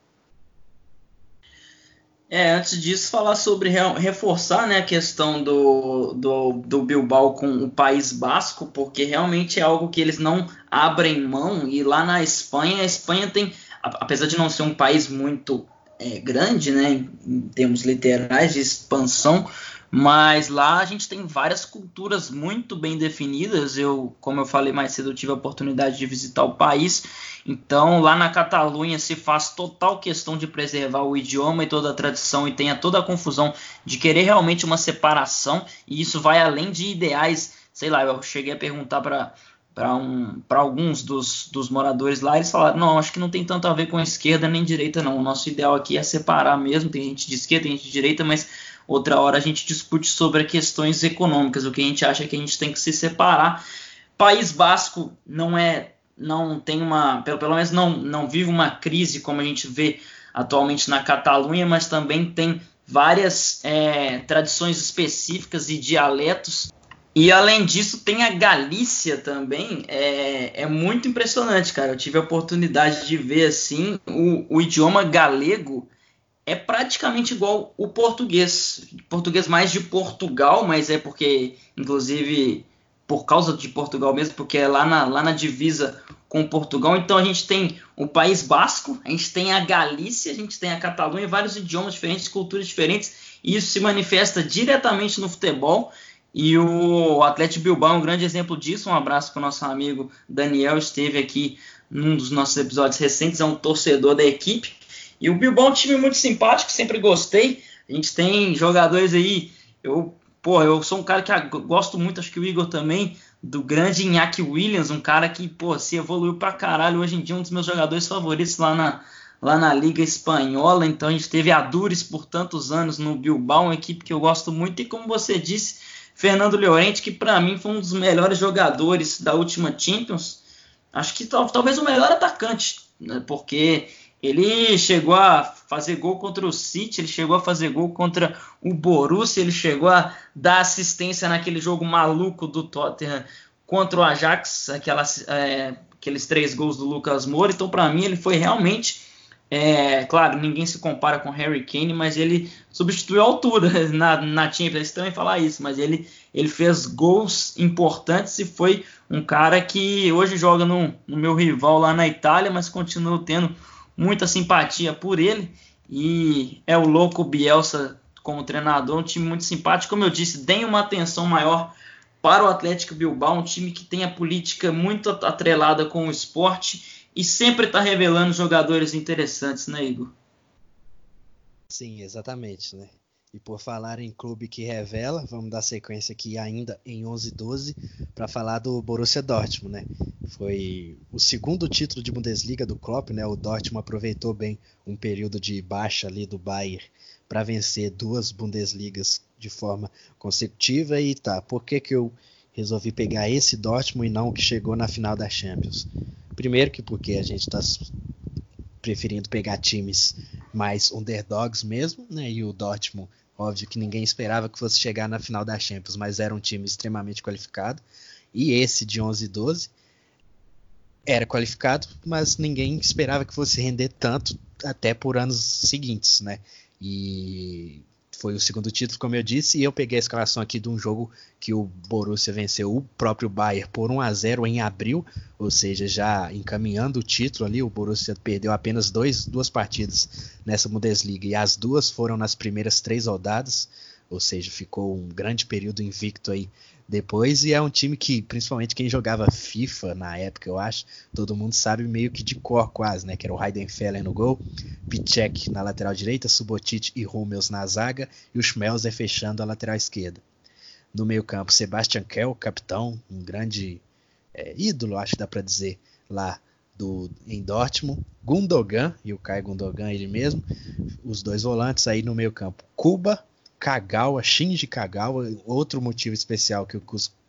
É, antes disso, falar sobre reforçar né, a questão do, do, do, Bilbao com o País Basco, porque realmente é algo que eles não abrem mão. E lá na Espanha, a Espanha tem, apesar de não ser um país muito é, grande, né, em, termos literais de expansão, mas lá a gente tem várias culturas muito bem definidas. Eu, como eu falei mais cedo, eu tive a oportunidade de visitar o país então, lá na Catalunha se faz total questão de preservar o idioma e toda a tradição e tenha toda a confusão de querer realmente uma separação, e isso vai além de ideais. Sei lá, eu cheguei a perguntar para para um, alguns dos, dos moradores lá, eles falaram: não, acho que não tem tanto a ver com esquerda nem direita, não. O nosso ideal aqui é separar mesmo. Tem gente de esquerda, tem gente de direita, mas outra hora a gente discute sobre questões econômicas, o que a gente acha que a gente tem que se separar. País Basco não é não tem uma, pelo, pelo menos não, não vive uma crise como a gente vê atualmente na Catalunha, mas também tem várias é, tradições específicas e dialetos. E além disso, tem a Galícia também. É, é muito impressionante, cara. Eu tive a oportunidade de ver assim o, o idioma galego é praticamente igual o português. Português mais de Portugal, mas é porque, inclusive, por causa de Portugal mesmo, porque é lá na, lá na divisa com Portugal. Então a gente tem o País Basco, a gente tem a Galícia, a gente tem a Catalunha, vários idiomas diferentes, culturas diferentes, e isso se manifesta diretamente no futebol. E o Atlético Bilbao é um grande exemplo disso. Um abraço para o nosso amigo Daniel, esteve aqui num dos nossos episódios recentes, é um torcedor da equipe. E o Bilbao é um time muito simpático, sempre gostei. A gente tem jogadores aí, eu Pô, eu sou um cara que gosto muito, acho que o Igor também, do grande Iñaki Williams, um cara que, pô, se evoluiu pra caralho. Hoje em dia, um dos meus jogadores favoritos lá na, lá na Liga Espanhola. Então, a gente teve a Dures por tantos anos no Bilbao, uma equipe que eu gosto muito. E como você disse, Fernando Llorente, que para mim foi um dos melhores jogadores da última Champions. Acho que talvez o melhor atacante, né, porque ele chegou a fazer gol contra o City, ele chegou a fazer gol contra o Borussia, ele chegou a dar assistência naquele jogo maluco do Tottenham contra o Ajax, aquelas, é, aqueles três gols do Lucas Moura. Então, para mim, ele foi realmente. É, claro, ninguém se compara com Harry Kane, mas ele substituiu a altura <laughs> na, na Champions. É estranho falar isso, mas ele, ele fez gols importantes e foi um cara que hoje joga no, no meu rival lá na Itália, mas continua tendo muita simpatia por ele. E é o louco Bielsa como treinador, um time muito simpático. Como eu disse, deem uma atenção maior para o Atlético Bilbao, um time que tem a política muito atrelada com o esporte e sempre está revelando jogadores interessantes, né, Igor? Sim, exatamente, né? E por falar em clube que revela, vamos dar sequência aqui ainda em 11 e 12 para falar do Borussia Dortmund, né? Foi o segundo título de Bundesliga do Klopp, né? O Dortmund aproveitou bem um período de baixa ali do Bayern para vencer duas Bundesligas de forma consecutiva e tá. Por que que eu resolvi pegar esse Dortmund e não o que chegou na final da Champions? Primeiro que porque a gente está preferindo pegar times mais underdogs mesmo, né? E o Dortmund Óbvio que ninguém esperava que fosse chegar na final da Champions, mas era um time extremamente qualificado. E esse de 11 e 12 era qualificado, mas ninguém esperava que fosse render tanto até por anos seguintes, né? E foi o segundo título, como eu disse, e eu peguei a escalação aqui de um jogo que o Borussia venceu o próprio Bayern por 1 a 0 em abril, ou seja, já encaminhando o título ali, o Borussia perdeu apenas dois, duas partidas nessa Bundesliga e as duas foram nas primeiras três rodadas, ou seja, ficou um grande período invicto aí depois. E é um time que, principalmente quem jogava FIFA na época, eu acho, todo mundo sabe meio que de cor quase, né? Que era o Heidenfeller no gol, Pichek na lateral direita, Subotic e Hummels na zaga e o Schmelzer fechando a lateral esquerda. No meio campo, Sebastian Kell, capitão, um grande é, ídolo, acho que dá para dizer, lá do, em Dortmund, Gundogan e o Kai Gundogan ele mesmo, os dois volantes aí no meio campo, Kuba, Kagawa, Shinji Kagawa, outro motivo especial que eu,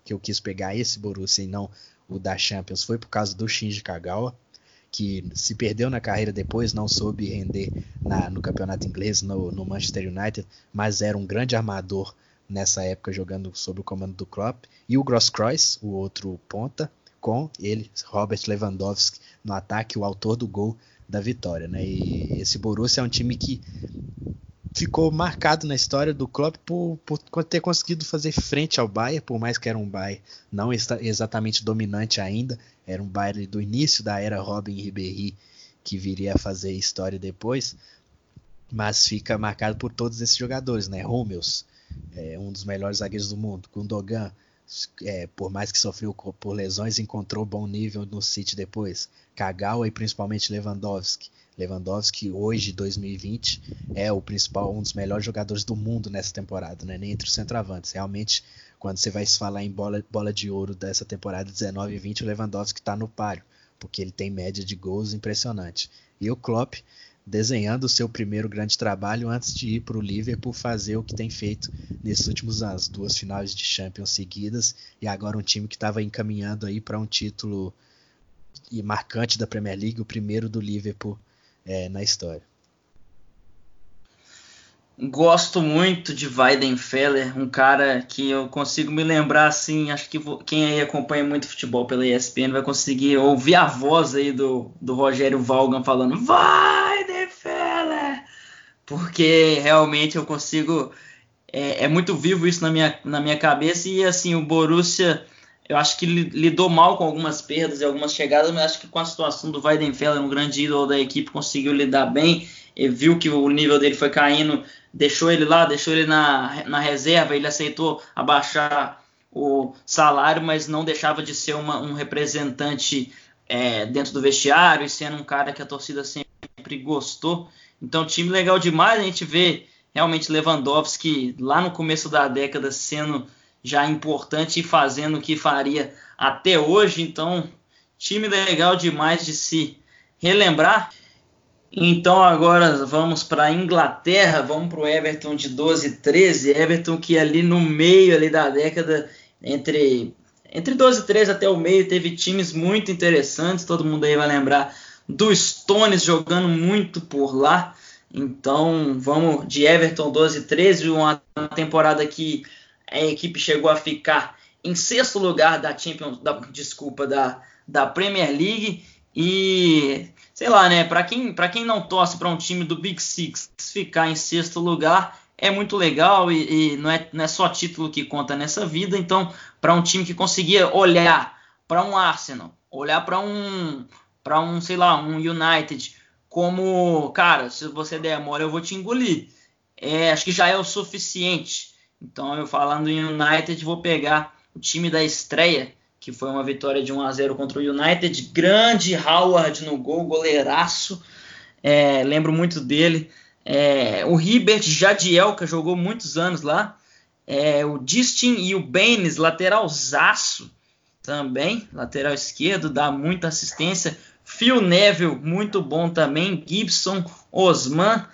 que eu quis pegar esse Borussia e não o da Champions foi por causa do Shinji Kagawa, que se perdeu na carreira depois, não soube render na, no campeonato inglês, no, no, Manchester United, mas era um grande armador nessa época jogando sob o comando do Klopp, e o Grosskreuz, o outro ponta, com ele, Robert Lewandowski, no ataque, o autor do gol da vitória. Né? E esse Borussia é um time que ficou marcado na história do Klopp por, por, ter conseguido fazer frente ao Bayern, por mais que era um Bayern não exatamente dominante ainda, era um Bayern do início da era Robin Ribéry que viria a fazer história depois, mas fica marcado por todos esses jogadores, né? Hummels, é, um dos melhores zagueiros do mundo, Gundogan, é, por mais que sofreu por lesões, encontrou bom nível no City depois, Kagawa e principalmente Lewandowski, Lewandowski hoje, 2020, é o principal, um dos melhores jogadores do mundo nessa temporada, né? Nem entre os centroavantes. Realmente, quando você vai falar em bola, bola de ouro dessa temporada 19 e 20, o Lewandowski está no páreo, porque ele tem média de gols impressionante. E o Klopp desenhando o seu primeiro grande trabalho antes de ir para o Liverpool fazer o que tem feito nesses últimos anos, duas finais de Champions seguidas e agora um time que estava encaminhando aí para um título e marcante da Premier League, o primeiro do Liverpool é, na história. Gosto muito de Weidenfeller, um cara que eu consigo me lembrar assim. Acho que quem aí acompanha muito futebol pela ESPN vai conseguir ouvir a voz aí do, do Rogério Valgan falando Weidenfeller, porque realmente eu consigo. É, é, muito vivo isso na minha, na minha cabeça e assim o Borussia eu acho que lidou mal com algumas perdas e algumas chegadas, mas acho que com a situação do Weidenfeller, um grande ídolo da equipe, conseguiu lidar bem. Viu que o nível dele foi caindo, deixou ele lá, deixou ele na, na reserva, ele aceitou abaixar o salário, mas não deixava de ser uma, um representante é, dentro do vestiário e sendo um cara que a torcida sempre gostou. Então, time legal demais. A gente vê realmente Lewandowski lá no começo da década sendo já importante e fazendo o que faria até hoje. Então, time legal demais de se relembrar. Então agora vamos para a Inglaterra, vamos para o Everton de 12 e 13, Everton que ali no meio ali da década, entre, entre 12 e 13 até o meio, teve times muito interessantes, todo mundo aí vai lembrar do Stones jogando muito por lá, então vamos de Everton 12 e 13, uma temporada que a equipe chegou a ficar em sexto lugar da Champions, da, desculpa, da, da Premier League e sei lá, né? Para quem, pra quem não torce para um time do Big Six ficar em sexto lugar é muito legal e, e não, é, não é só título que conta nessa vida. Então, para um time que conseguia olhar para um Arsenal, olhar para um, para um, sei lá, um United, como, cara, se você der mole, eu vou te engolir. É, acho que já é o suficiente então, eu falando em United, vou pegar o time da estreia, que foi uma vitória de 1 a 0 contra o United. Grande Howard no gol, goleiraço. É, lembro muito dele. É, o Ribert Jadielka jogou muitos anos lá. É, o Distin e o Baines, lateralzaço também, lateral esquerdo, dá muita assistência. Phil Neville, muito bom também. Gibson, Osman.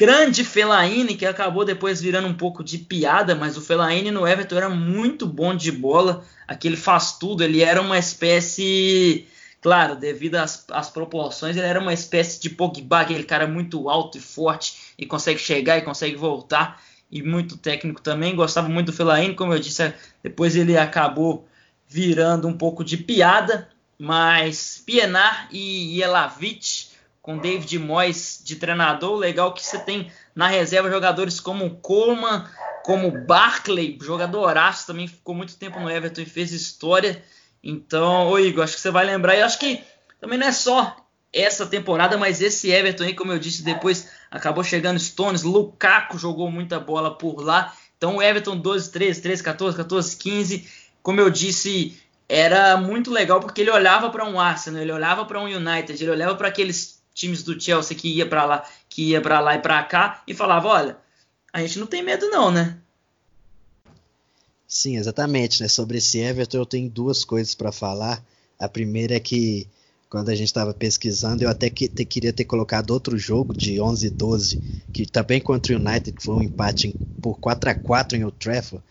Grande Fellaini, que acabou depois virando um pouco de piada, mas o Fellaini no Everton era muito bom de bola. Aquele faz tudo, ele era uma espécie, claro, devido às, às proporções, ele era uma espécie de Pogba, aquele cara muito alto e forte e consegue chegar e consegue voltar. E muito técnico também, gostava muito do Fellaini, como eu disse, depois ele acabou virando um pouco de piada, mas Pienar e Jelavic com David Moyes de treinador. Legal que você tem na reserva jogadores como Coleman, como Barkley, jogadoraço, também ficou muito tempo no Everton e fez história. Então, ô Igor, acho que você vai lembrar. E acho que também não é só essa temporada, mas esse Everton aí, como eu disse, depois acabou chegando Stones, Lukaku jogou muita bola por lá. Então o Everton 12, 13, 13, 14, 14, 15, como eu disse, era muito legal porque ele olhava para um Arsenal, ele olhava para um United, ele olhava para aqueles times do Chelsea que ia para lá, que ia para lá e para cá e falava, olha, a gente não tem medo não, né? Sim, exatamente, né? Sobre esse Everton eu tenho duas coisas para falar. A primeira é que quando a gente estava pesquisando, eu até que, te, queria ter colocado outro jogo de 11 e 12, que também contra o United, que foi um empate em, por 4 a 4 em Old Trafford,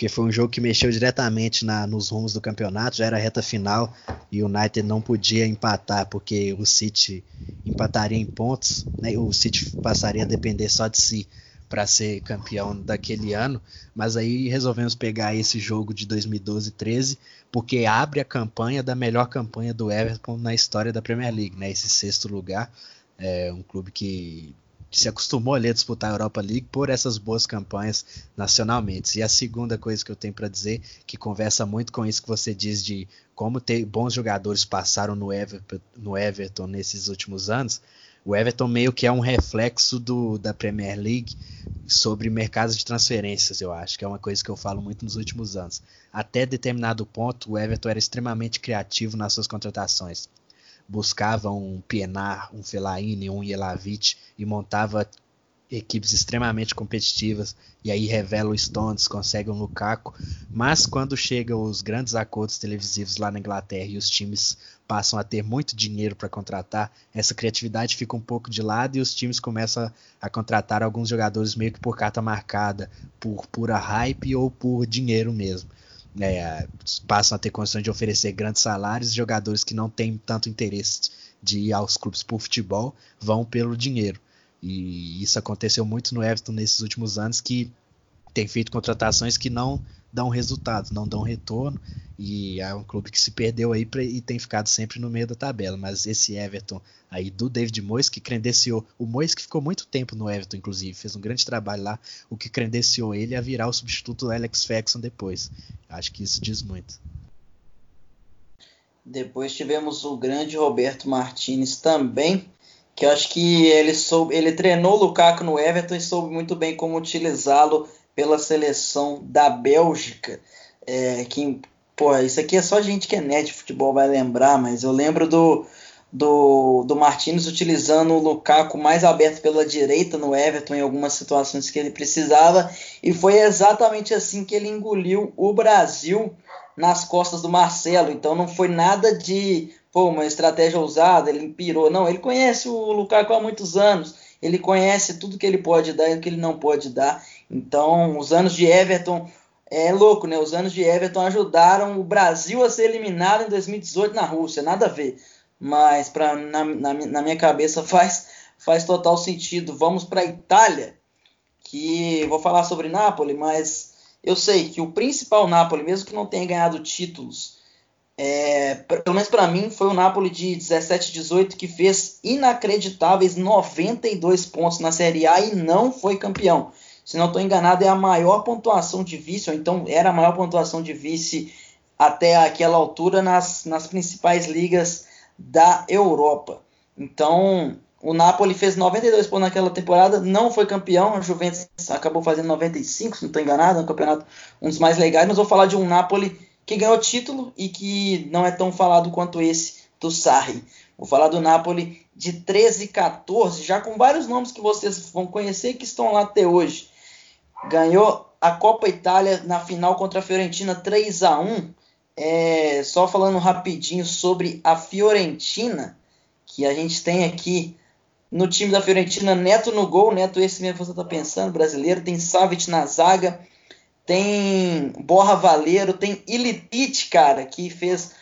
porque foi um jogo que mexeu diretamente na, nos rumos do campeonato, já era reta final e o United não podia empatar porque o City empataria em pontos, né, o City passaria a depender só de si para ser campeão daquele ano, mas aí resolvemos pegar esse jogo de 2012-13 porque abre a campanha da melhor campanha do Everton na história da Premier League, né, esse sexto lugar, é um clube que se acostumou ali a disputar a Europa League por essas boas campanhas nacionalmente. E a segunda coisa que eu tenho para dizer, que conversa muito com isso que você diz de como ter bons jogadores passaram no Everton, no Everton nesses últimos anos, o Everton meio que é um reflexo do, da Premier League sobre mercados de transferências, eu acho, que é uma coisa que eu falo muito nos últimos anos. Até determinado ponto, o Everton era extremamente criativo nas suas contratações buscava um Pienar, um Fellaini, um Jelavic e montava equipes extremamente competitivas, e aí revela o Stones, consegue um Lukaku, mas quando chegam os grandes acordos televisivos lá na Inglaterra e os times passam a ter muito dinheiro para contratar, essa criatividade fica um pouco de lado e os times começam a contratar alguns jogadores meio que por carta marcada, por pura hype ou por dinheiro mesmo. É, passam a ter condições de oferecer grandes salários, jogadores que não têm tanto interesse de ir aos clubes por futebol vão pelo dinheiro. E isso aconteceu muito no Everton nesses últimos anos, que tem feito contratações que não dão resultado, não dão retorno. E é um clube que se perdeu aí e tem ficado sempre no meio da tabela. Mas esse Everton aí do David Moyes, que credenciou. O Moyes que ficou muito tempo no Everton, inclusive, fez um grande trabalho lá, o que credenciou ele a virar o substituto do Alex Ferguson depois. Acho que isso diz muito. Depois tivemos o grande Roberto Martinez também, que eu acho que ele soube, ele treinou o Lukaku no Everton e soube muito bem como utilizá-lo pela seleção da Bélgica. É, que, pô, isso aqui é só gente que é net de futebol vai lembrar, mas eu lembro do, do, do Martins utilizando o Lukaku mais aberto pela direita no Everton em algumas situações que ele precisava, e foi exatamente assim que ele engoliu o Brasil nas costas do Marcelo. Então não foi nada de pô, uma estratégia ousada, ele pirou. Não, ele conhece o Lukaku há muitos anos. Ele conhece tudo que ele pode dar e o que ele não pode dar. Então, os anos de Everton é louco, né? Os anos de Everton ajudaram o Brasil a ser eliminado em 2018 na Rússia, nada a ver. Mas pra, na, na, na minha cabeça <laughs> faz, faz total sentido. Vamos para a Itália, que vou falar sobre Nápoles, mas eu sei que o principal Nápoles, mesmo que não tenha ganhado títulos, é, pelo menos para mim, foi o Napoli de 17-18 que fez inacreditáveis 92 pontos na Série A e não foi campeão. Se não estou enganado, é a maior pontuação de vice, ou então era a maior pontuação de vice até aquela altura nas, nas principais ligas da Europa. Então, o Napoli fez 92 pontos naquela temporada, não foi campeão, a Juventus acabou fazendo 95, se não estou enganado, é um campeonato um dos mais legais, mas vou falar de um Napoli que ganhou título e que não é tão falado quanto esse do Sarri. Vou falar do Napoli de 13 e 14, já com vários nomes que vocês vão conhecer que estão lá até hoje. Ganhou a Copa Itália na final contra a Fiorentina 3 a 1. É, só falando rapidinho sobre a Fiorentina, que a gente tem aqui no time da Fiorentina, Neto no gol, Neto esse mesmo que você está pensando, brasileiro, tem Savic na zaga, tem Borra Valeiro, tem Ilitite, cara, que fez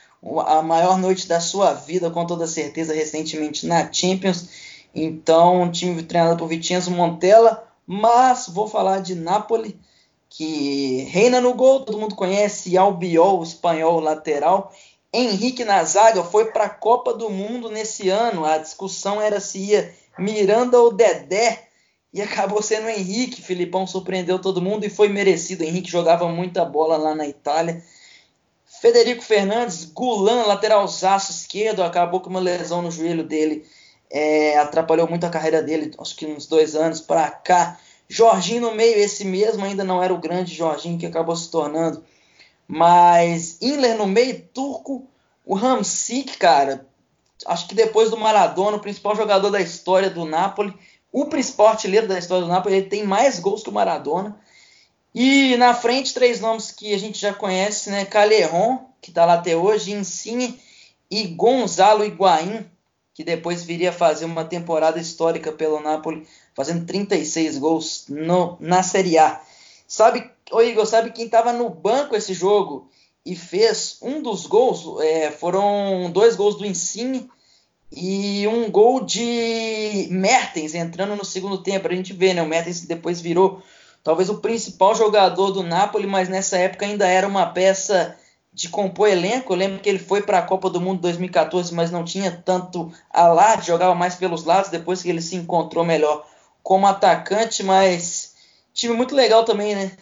a maior noite da sua vida, com toda certeza, recentemente na Champions. Então, time treinado por Vitinho Montella, mas vou falar de Napoli, que reina no gol, todo mundo conhece, Albiol, o espanhol lateral. Henrique na zaga foi para a Copa do Mundo nesse ano. A discussão era se ia Miranda ou Dedé. E acabou sendo Henrique. Filipão surpreendeu todo mundo e foi merecido. Henrique jogava muita bola lá na Itália. Federico Fernandes, Gulan, lateralzaço esquerdo, acabou com uma lesão no joelho dele. É, atrapalhou muito a carreira dele, acho que uns dois anos para cá. Jorginho no meio, esse mesmo ainda não era o grande Jorginho que acabou se tornando. Mas Inler no meio, Turco, o Ramsik, cara, acho que depois do Maradona, o principal jogador da história do Napoli, o principal artilheiro da história do Napoli, ele tem mais gols que o Maradona. E na frente, três nomes que a gente já conhece, né? Caleron, que está lá até hoje, Insigne e Gonzalo Higuaín, que depois viria fazer uma temporada histórica pelo Napoli, fazendo 36 gols no, na Série A. Sabe, ô Igor, sabe quem estava no banco esse jogo e fez um dos gols? É, foram dois gols do Insigne e um gol de Mertens entrando no segundo tempo. A gente vê, né? O Mertens depois virou talvez o principal jogador do Napoli, mas nessa época ainda era uma peça de compor elenco. Eu lembro que ele foi para a Copa do Mundo 2014, mas não tinha tanto alarde, jogava mais pelos lados depois que ele se encontrou melhor como atacante, mas time muito legal também, né?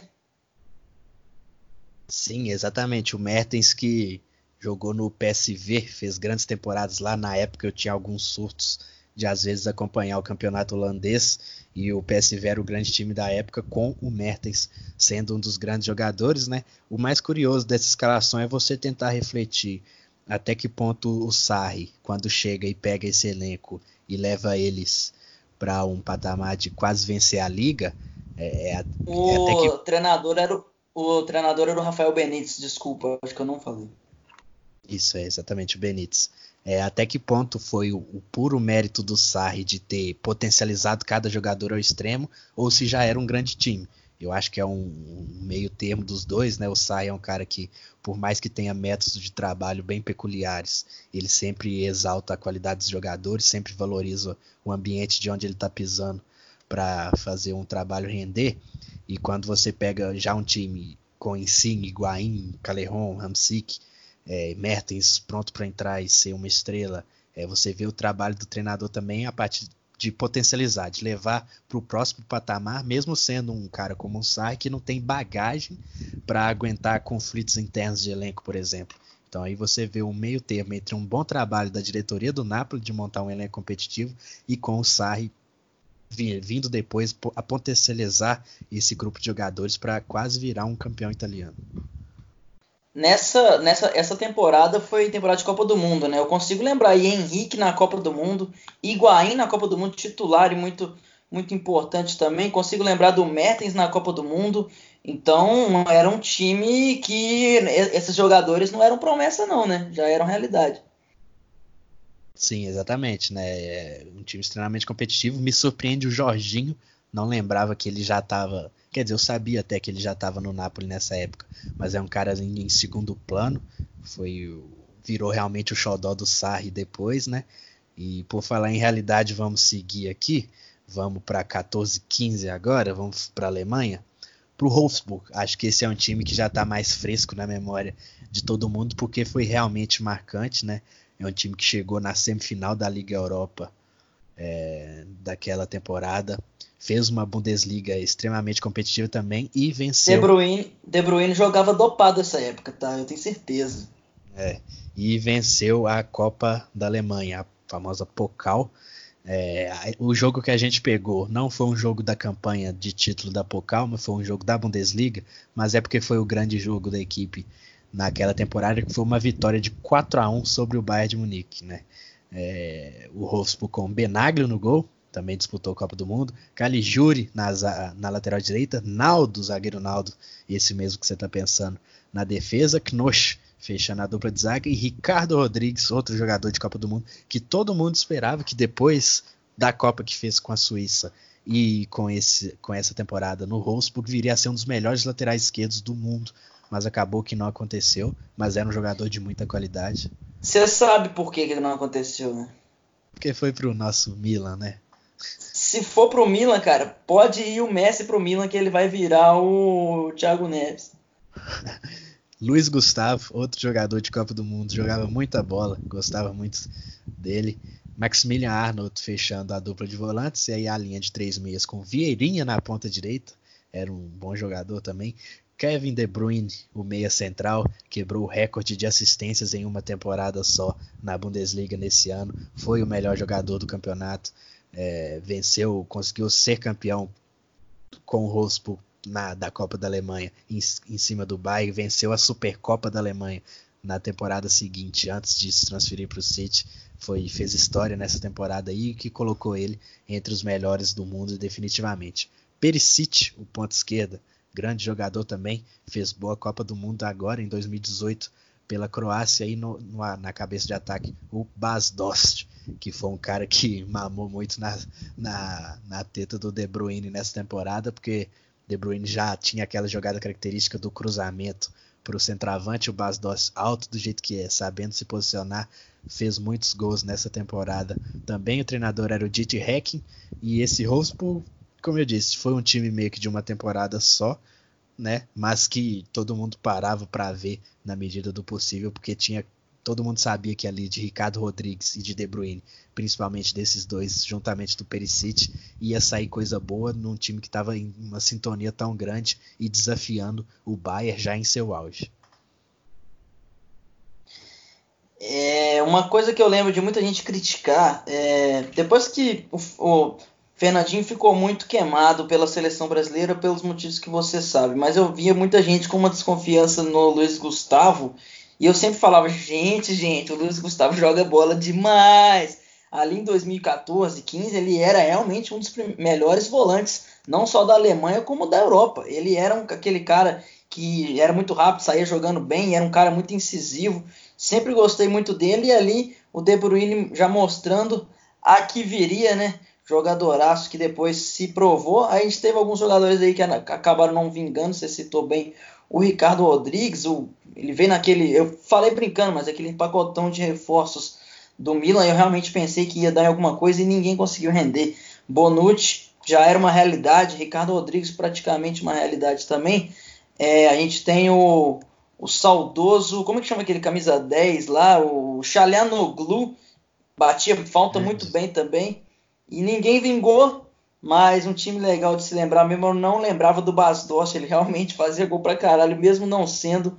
Sim, exatamente. O Mertens que jogou no PSV, fez grandes temporadas lá. Na época eu tinha alguns surtos de às vezes acompanhar o campeonato holandês e o PSV era o grande time da época com o Mertens sendo um dos grandes jogadores, né? O mais curioso dessa escalação é você tentar refletir até que ponto o Sarri, quando chega e pega esse elenco e leva eles para um patamar de quase vencer a liga. É, é, o é que... treinador era o, o treinador era o Rafael Benítez, desculpa, acho que eu não falei. Isso é exatamente o Benítez. É, até que ponto foi o, o, puro mérito do Sarri de ter potencializado cada jogador ao extremo, ou se já era um grande time. Eu acho que é um, um meio termo dos dois, né? O Sarri é um cara que, por mais que tenha métodos de trabalho bem peculiares, ele sempre exalta a qualidade dos jogadores, sempre valoriza o ambiente de onde ele está pisando para fazer um trabalho render. E quando você pega já um time com Insigne, Higuaín, Caleron, Hamsik, é, Mertens pronto para entrar e ser uma estrela, é, você vê o trabalho do treinador também a partir de potencializar, de levar para o próximo patamar, mesmo sendo um cara como o Sarri que não tem bagagem para aguentar conflitos internos de elenco, por exemplo. Então aí você vê um meio termo entre um bom trabalho da diretoria do Napoli de montar um elenco competitivo e com o Sarri vindo depois a potencializar esse grupo de jogadores para quase virar um campeão italiano nessa, nessa essa temporada foi temporada de Copa do Mundo, né? Eu consigo lembrar aí Henrique na Copa do Mundo, Higuaín na Copa do Mundo titular e muito muito importante também. Consigo lembrar do Mertens na Copa do Mundo. Então, era um time que esses jogadores não eram promessa não, né? Já eram realidade. Sim, exatamente, né? É um time extremamente competitivo. Me surpreende o Jorginho, não lembrava que ele já estava Quer dizer, eu sabia até que ele já estava no Napoli nessa época, mas é um cara em, em segundo plano. Foi virou realmente o xodó do Sarri depois, né? E por falar em realidade, vamos seguir aqui. Vamos para 14-15 agora, vamos para a Alemanha. Para o Wolfsburg, acho que esse é um time que já está mais fresco na memória de todo mundo, porque foi realmente marcante, né? É um time que chegou na semifinal da Liga Europa é, daquela temporada fez uma Bundesliga extremamente competitiva também e venceu. De Bruyne, De Bruyne jogava dopado essa época, tá? Eu tenho certeza. É, e venceu a Copa da Alemanha, a famosa Pokal. É, o jogo que a gente pegou não foi um jogo da campanha de título da Pokal, mas foi um jogo da Bundesliga, mas é porque foi o grande jogo da equipe naquela temporada, que foi uma vitória de 4 a 1 sobre o Bayern de Munique, né? É, o Wolfsburg com Benaglio no gol, também disputou a Copa do Mundo. Caligiuri na, na lateral direita. Naldo, zagueiro Naldo, esse mesmo que você está pensando, na defesa. Knosch fechando a dupla de zaga. E Ricardo Rodrigues, outro jogador de Copa do Mundo, que todo mundo esperava que depois da Copa que fez com a Suíça e com, esse, com essa temporada no Wolfsburg, viria a ser um dos melhores laterais esquerdos do mundo. Mas acabou que não aconteceu. Mas era um jogador de muita qualidade. Você sabe por que, que não aconteceu, né? Porque foi pro nosso Milan, né? Se for pro Milan, cara, pode ir o Messi pro Milan que ele vai virar o Thiago Neves. <laughs> Luiz Gustavo, outro jogador de Copa do Mundo, jogava muita bola, gostava muito dele. Maximilian Arnold fechando a dupla de volantes, e aí a linha de três meias com Vieirinha na ponta direita, era um bom jogador também. Kevin De Bruyne, o meia central, quebrou o recorde de assistências em uma temporada só na Bundesliga nesse ano, foi o melhor jogador do campeonato é, venceu, conseguiu ser campeão com o Wolfsburg na, da Copa da Alemanha em, em cima do Bayern, venceu a Supercopa da Alemanha na temporada seguinte, antes de se transferir para o City, foi fez história nessa temporada aí que colocou ele entre os melhores do mundo definitivamente. Perisic, o ponto esquerda, grande jogador também, fez boa Copa do Mundo agora em 2018 pela Croácia e no, no, na cabeça de ataque o Bas Dost, que foi um cara que <laughs> mamou muito na, na, na teta do De Bruyne nessa temporada, porque De Bruyne já tinha aquela jogada característica do cruzamento para o centroavante, o Bas Dost alto do jeito que é, sabendo se posicionar, fez muitos gols nessa temporada. Também o treinador era o Dieter Hecking, e esse Wolfsburg, como eu disse, foi um time meio que de uma temporada só, né? Mas que todo mundo parava para ver na medida do possível, porque tinha todo mundo sabia que ali de Ricardo Rodrigues e de De Bruyne, principalmente desses dois, juntamente do Perisic, ia sair coisa boa num time que estava em uma sintonia tão grande e desafiando o Bayern já em seu auge. É uma coisa que eu lembro de muita gente criticar, é, depois que o, o Fernandinho ficou muito queimado pela seleção brasileira pelos motivos que você sabe, mas eu via muita gente com uma desconfiança no Luiz Gustavo e eu sempre falava: gente, gente, o Luiz Gustavo joga bola demais. ali em 2014, 15, ele era realmente um dos melhores volantes, não só da Alemanha, como da Europa. Ele era um, aquele cara que era muito rápido, saía jogando bem, era um cara muito incisivo. Sempre gostei muito dele e ali o De Bruyne já mostrando a que viria, né? Jogadoraço que depois se provou. A gente teve alguns jogadores aí que acabaram não vingando, você citou bem o Ricardo Rodrigues, o, ele veio naquele. Eu falei brincando, mas aquele pacotão de reforços do Milan, eu realmente pensei que ia dar alguma coisa e ninguém conseguiu render. Bonucci já era uma realidade, Ricardo Rodrigues praticamente uma realidade também. É, a gente tem o, o saudoso, como é que chama aquele camisa 10 lá? O Chalanoglu, batia falta muito bem também. E ninguém vingou, mas um time legal de se lembrar mesmo. Eu não lembrava do Bastos, ele realmente fazia gol pra caralho, mesmo não sendo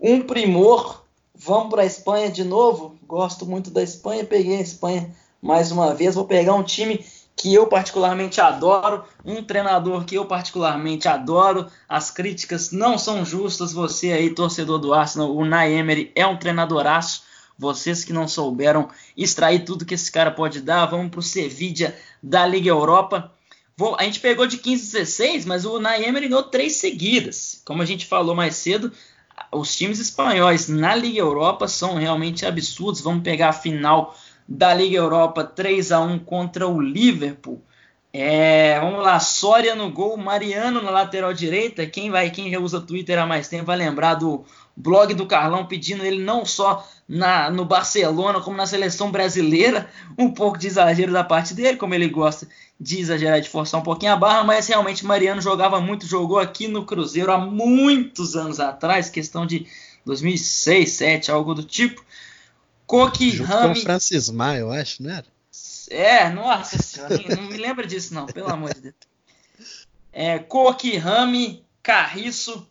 um primor. Vamos para a Espanha de novo. Gosto muito da Espanha. Peguei a Espanha mais uma vez. Vou pegar um time que eu particularmente adoro, um treinador que eu particularmente adoro. As críticas não são justas. Você aí, torcedor do Arsenal, o Nay Emery é um treinadoraço. Vocês que não souberam extrair tudo que esse cara pode dar, vamos para o Sevilla da Liga Europa. A gente pegou de 15 a 16, mas o Nay Emery ganhou três seguidas. Como a gente falou mais cedo, os times espanhóis na Liga Europa são realmente absurdos. Vamos pegar a final da Liga Europa 3 a 1 contra o Liverpool. É, vamos lá, Soria no gol, Mariano na lateral direita. Quem vai, quem já usa Twitter há mais tempo vai lembrar do blog do Carlão pedindo ele não só na, no Barcelona como na seleção brasileira. <laughs> Um pouco de exagero da parte dele, como ele gosta de exagerar, de forçar um pouquinho a barra, mas realmente Mariano jogava muito, jogou aqui no Cruzeiro há muitos anos atrás, questão de 2006, 2007, algo do tipo. Coque Rami. Francis Maia, eu acho, não era? É, nossa senhora, não me lembra disso não, pelo amor de Deus. É, Coque Rami, Carriço,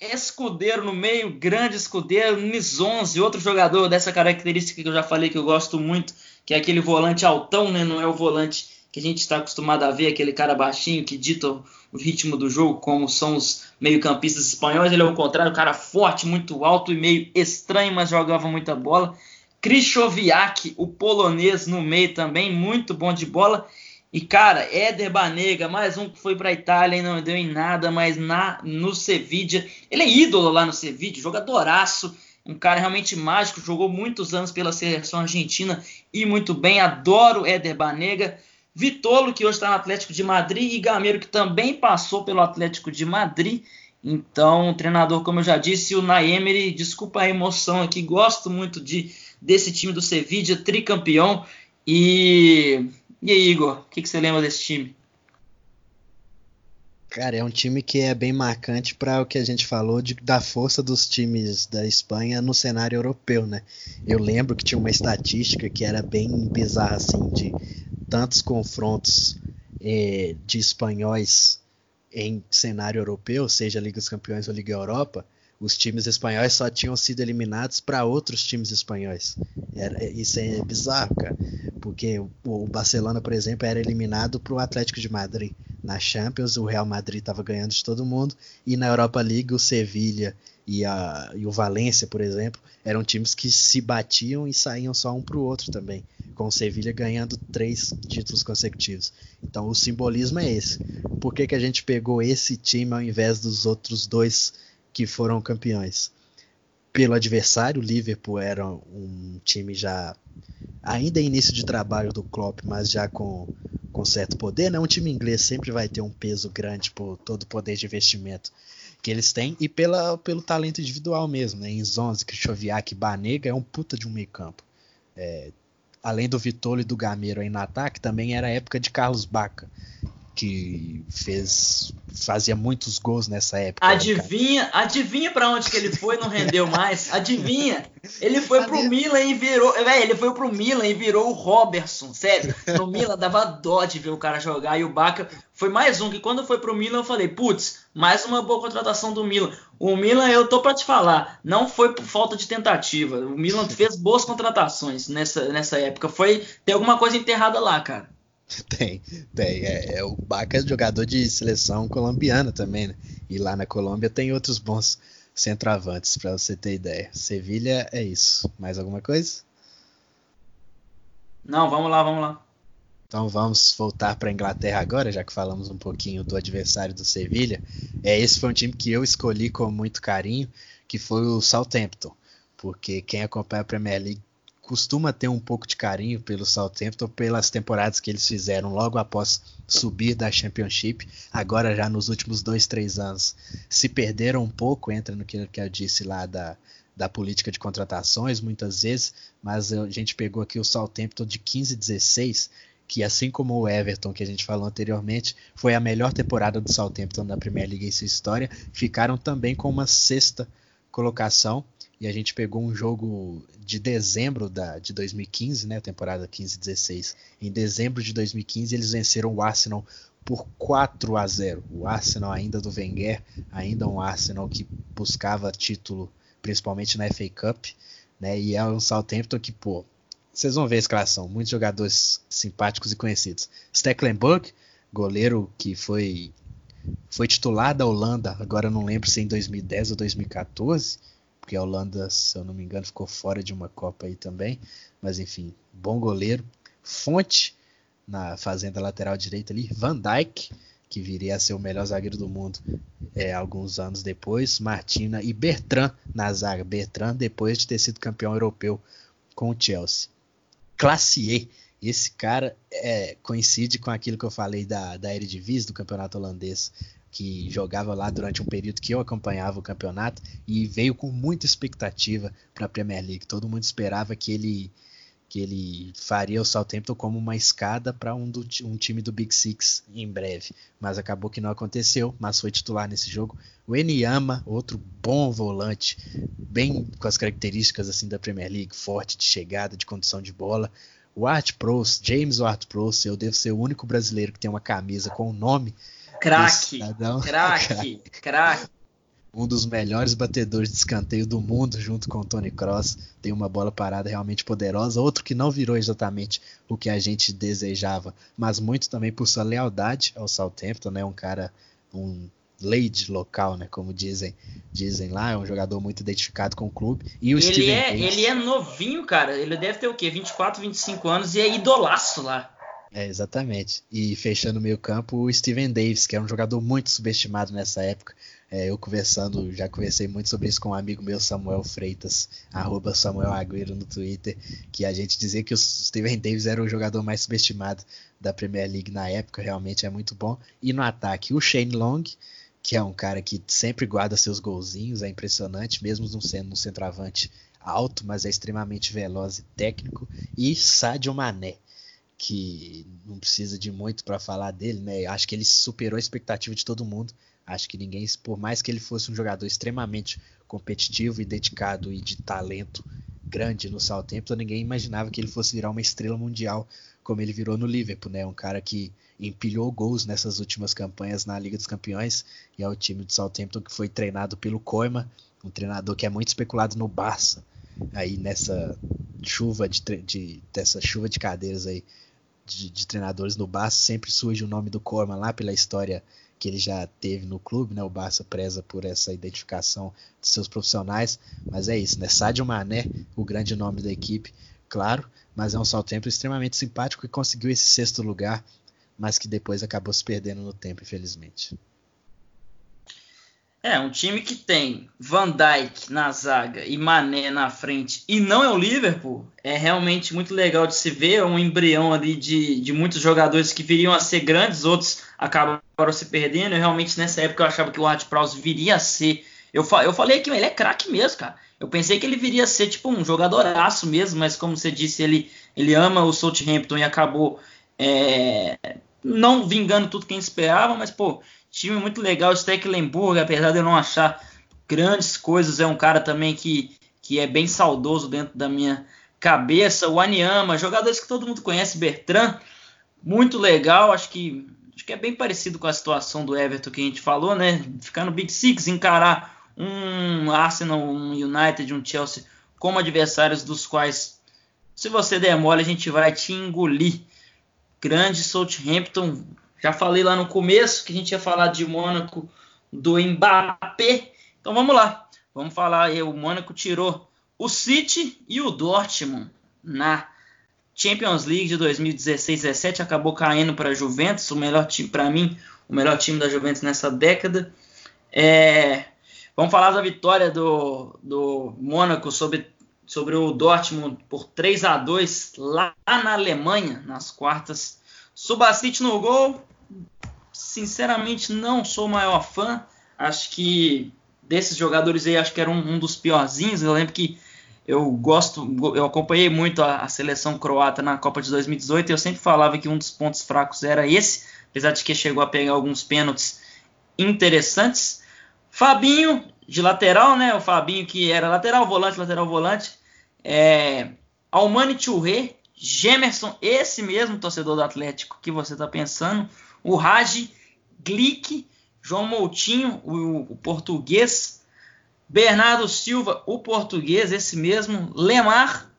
Escudeiro no meio, grande escudeiro, Nizonze, outro jogador dessa característica que eu já falei que eu gosto muito, que é aquele volante altão, né? Não é o volante que a gente está acostumado a ver, aquele cara baixinho que dita o ritmo do jogo, como são os meio-campistas espanhóis. Ele é o contrário, um cara forte, muito alto e meio estranho, mas jogava muita bola. Krychowiak, o polonês no meio também, muito bom de bola. E cara, Éder Banega, mais um que foi para a Itália e não deu em nada, mas na no Sevilla, ele é ídolo lá no Sevilla, jogadoraço, um cara realmente mágico, jogou muitos anos pela seleção argentina e muito bem, adoro Éder Banega. Vitolo, que hoje está no Atlético de Madrid, e Gameiro, que também passou pelo Atlético de Madrid. Então, treinador, como eu já disse, o Naemery, desculpa a emoção aqui, gosto muito de desse time do Sevilla, tricampeão. E, e aí, Igor, o que, que você lembra desse time? Cara, é um time que é bem marcante para o que a gente falou de, da força dos times da Espanha no cenário europeu, né? Eu lembro que tinha uma estatística que era bem bizarra, assim, de tantos confrontos eh, de espanhóis em cenário europeu, seja Liga dos Campeões ou Liga Europa, os times espanhóis só tinham sido eliminados para outros times espanhóis. Era, isso é bizarro, cara. Porque o, Barcelona, por exemplo, era eliminado para o Atlético de Madrid. Na Champions, o Real Madrid estava ganhando de todo mundo. E na Europa League, o Sevilha e, e o Valência, por exemplo, eram times que se batiam e saíam só um para o outro também. Com o Sevilha ganhando três títulos consecutivos. Então o simbolismo é esse. Por que, que a gente pegou esse time ao invés dos outros dois que foram campeões. Pelo adversário, o Liverpool era um time já ainda em início de trabalho do Klopp, mas já com, com certo poder, né? Um time inglês sempre vai ter um peso grande por todo o poder de investimento que eles têm e pela, pelo talento individual mesmo, né? Enzonzi, Krychowiak, Banega é um puta de um meio campo. É, além do Vitolo e do Gameiro aí no ataque, também era a época de Carlos Baca que fez fazia muitos gols nessa época. Né, adivinha, adivinha para onde que ele foi, não rendeu mais. Adivinha? Ele foi pro Milan e virou, véio, ele foi pro Milan e virou o Robertson, sério. No Milan dava dó de ver o cara jogar e o Baca foi mais um que quando foi pro Milan eu falei, putz, mais uma boa contratação do Milan. O Milan, eu tô para te falar, não foi por falta de tentativa. O Milan fez boas contratações nessa, nessa época. Foi tem alguma coisa enterrada lá, cara. <laughs> Tem, tem. É, é, o Baca é jogador de seleção colombiana também, né? E lá na Colômbia tem outros bons centroavantes, para você ter ideia. Sevilha é isso. Mais alguma coisa? Não, vamos lá, vamos lá. Então vamos voltar para a Inglaterra agora, já que falamos um pouquinho do adversário do Sevilha. É, esse foi um time que eu escolhi com muito carinho, que foi o Southampton, porque quem acompanha a Premier League costuma ter um pouco de carinho pelo Southampton pelas temporadas que eles fizeram logo após subir da Championship. Agora já nos últimos dois, três anos se perderam um pouco, entra no que, que eu disse lá da, da política de contratações muitas vezes, mas a gente pegou aqui o Southampton de 15 16 que assim como o Everton que a gente falou anteriormente, foi a melhor temporada do Southampton na Premier League em sua história, ficaram também com uma sexta colocação e a gente pegou um jogo de dezembro da, de 2015, né, temporada 15-16. Em dezembro de 2015 eles venceram o Arsenal por 4 a 0. O Arsenal ainda do Wenger, ainda um Arsenal que buscava título principalmente na FA Cup, né? E é um Southampton que, pô, vocês vão ver a escalação, muitos jogadores simpáticos e conhecidos. Stecklenburg, goleiro que foi foi titular da Holanda, agora não lembro se em 2010 ou 2014 porque a Holanda, se eu não me engano, ficou fora de uma Copa aí também. Mas enfim, bom goleiro. Fonte na fazenda lateral direita ali. Van Dijk, que viria a ser o melhor zagueiro do mundo é, alguns anos depois. Martina e Bertrand na zaga. Bertrand depois de ter sido campeão europeu com o Chelsea. Classe E. Esse cara é, coincide com aquilo que eu falei da, da Eredivisie, do campeonato holandês que jogava lá durante um período que eu acompanhava o campeonato e veio com muita expectativa para a Premier League. Todo mundo esperava que ele que ele faria o Southampton como uma escada para um, um time do Big Six em breve, mas acabou que não aconteceu, mas foi titular nesse jogo. O Enyama, outro bom volante, bem com as características assim da Premier League, forte de chegada, de condução de bola. O Art Pros, James Art Pros, eu devo ser o único brasileiro que tem uma camisa com o nome <laughs> Craque, craque, craque. Um dos melhores batedores de escanteio do mundo, junto com o Tony Cross. Tem uma bola parada realmente poderosa. Outro que não virou exatamente o que a gente desejava, mas muito também por sua lealdade ao Southampton, né? Um cara, um lady local, né? Como dizem, dizem lá, é um jogador muito identificado com o clube. E o ele Steven é, ele é novinho, cara. Ele deve ter o quê? 24, 25 anos e é idolaço lá. É, exatamente. E fechando o meio campo, o Steven Davis, que era um jogador muito subestimado nessa época. É, eu conversando, já conversei muito sobre isso com um amigo meu, Samuel Freitas, arroba Samuel Agüero no Twitter, que a gente dizia que o Steven Davis era o jogador mais subestimado da Premier League na época, realmente é muito bom. E no ataque, o Shane Long, que é um cara que sempre guarda seus golzinhos, é impressionante, mesmo não sendo um centroavante alto, mas é extremamente veloz e técnico. E Sadio Mané, que não precisa de muito para falar dele, né? Acho que ele superou a expectativa de todo mundo. Acho que ninguém, por mais que ele fosse um jogador extremamente competitivo e dedicado e de talento grande no Southampton, ninguém imaginava que ele fosse virar uma estrela mundial como ele virou no Liverpool, né? Um cara que empilhou gols nessas últimas campanhas na Liga dos Campeões e é o time do Southampton que foi treinado pelo Koeman, um treinador que é muito especulado no Barça. Aí nessa chuva de, de dessa chuva de cadeiras aí de, de, treinadores no Barça, sempre surge o nome do Corman lá pela história que ele já teve no clube, né? O Barça preza por essa identificação de seus profissionais, mas é isso, né? Sadio Mané, o grande nome da equipe, claro, mas é um salto extremamente simpático que conseguiu esse sexto lugar, mas que depois acabou se perdendo no tempo, infelizmente. É, um time que tem Van Dijk na zaga e Mané na frente e não é o Liverpool, é realmente muito legal de se ver, um embrião ali de, de muitos jogadores que viriam a ser grandes, outros acabaram se perdendo. Eu, realmente nessa época eu achava que o Art Prowse viria a ser. Eu, eu falei que ele é craque mesmo, cara. Eu pensei que ele viria a ser tipo um jogadoraço mesmo, mas como você disse, ele, ele ama o Southampton e acabou é, não vingando tudo quem esperava, mas pô, Time muito legal, o Stecklenburg, apesar de eu não achar grandes coisas, é um cara também que, que é bem saudoso dentro da minha cabeça. O Aniama, jogadores que todo mundo conhece, Bertrand, muito legal, acho que acho que é bem parecido com a situação do Everton que a gente falou, né? Ficar no Big Six, encarar um Arsenal, um United, um Chelsea como adversários dos quais, se você der mole, a gente vai te engolir. Grande Southampton, já falei lá no começo que a gente ia falar de Mônaco do Mbappé. Então vamos lá. Vamos falar aí. O Mônaco tirou o City e o Dortmund na Champions League de 2016-17 acabou caindo para a Juventus, o melhor time para mim, o melhor time da Juventus nessa década. É, vamos falar da vitória do, do Mônaco sobre, sobre o Dortmund por 3 a 2 lá na Alemanha, nas quartas. Subacite no gol. Sinceramente, não sou o maior fã. Acho que desses jogadores aí, acho que era um, um dos piorzinhos. Eu lembro que eu gosto, eu acompanhei muito a, a, seleção croata na Copa de 2018 e eu sempre falava que um dos pontos fracos era esse, apesar de que chegou a pegar alguns pênaltis interessantes. Fabinho, de lateral, né? O Fabinho que era lateral volante, lateral volante. É, Almani Touré, Gemerson, esse mesmo torcedor do Atlético que você está pensando. O Raj, Glick, João Moutinho, o, o português. Bernardo Silva, o português, esse mesmo. Lemar,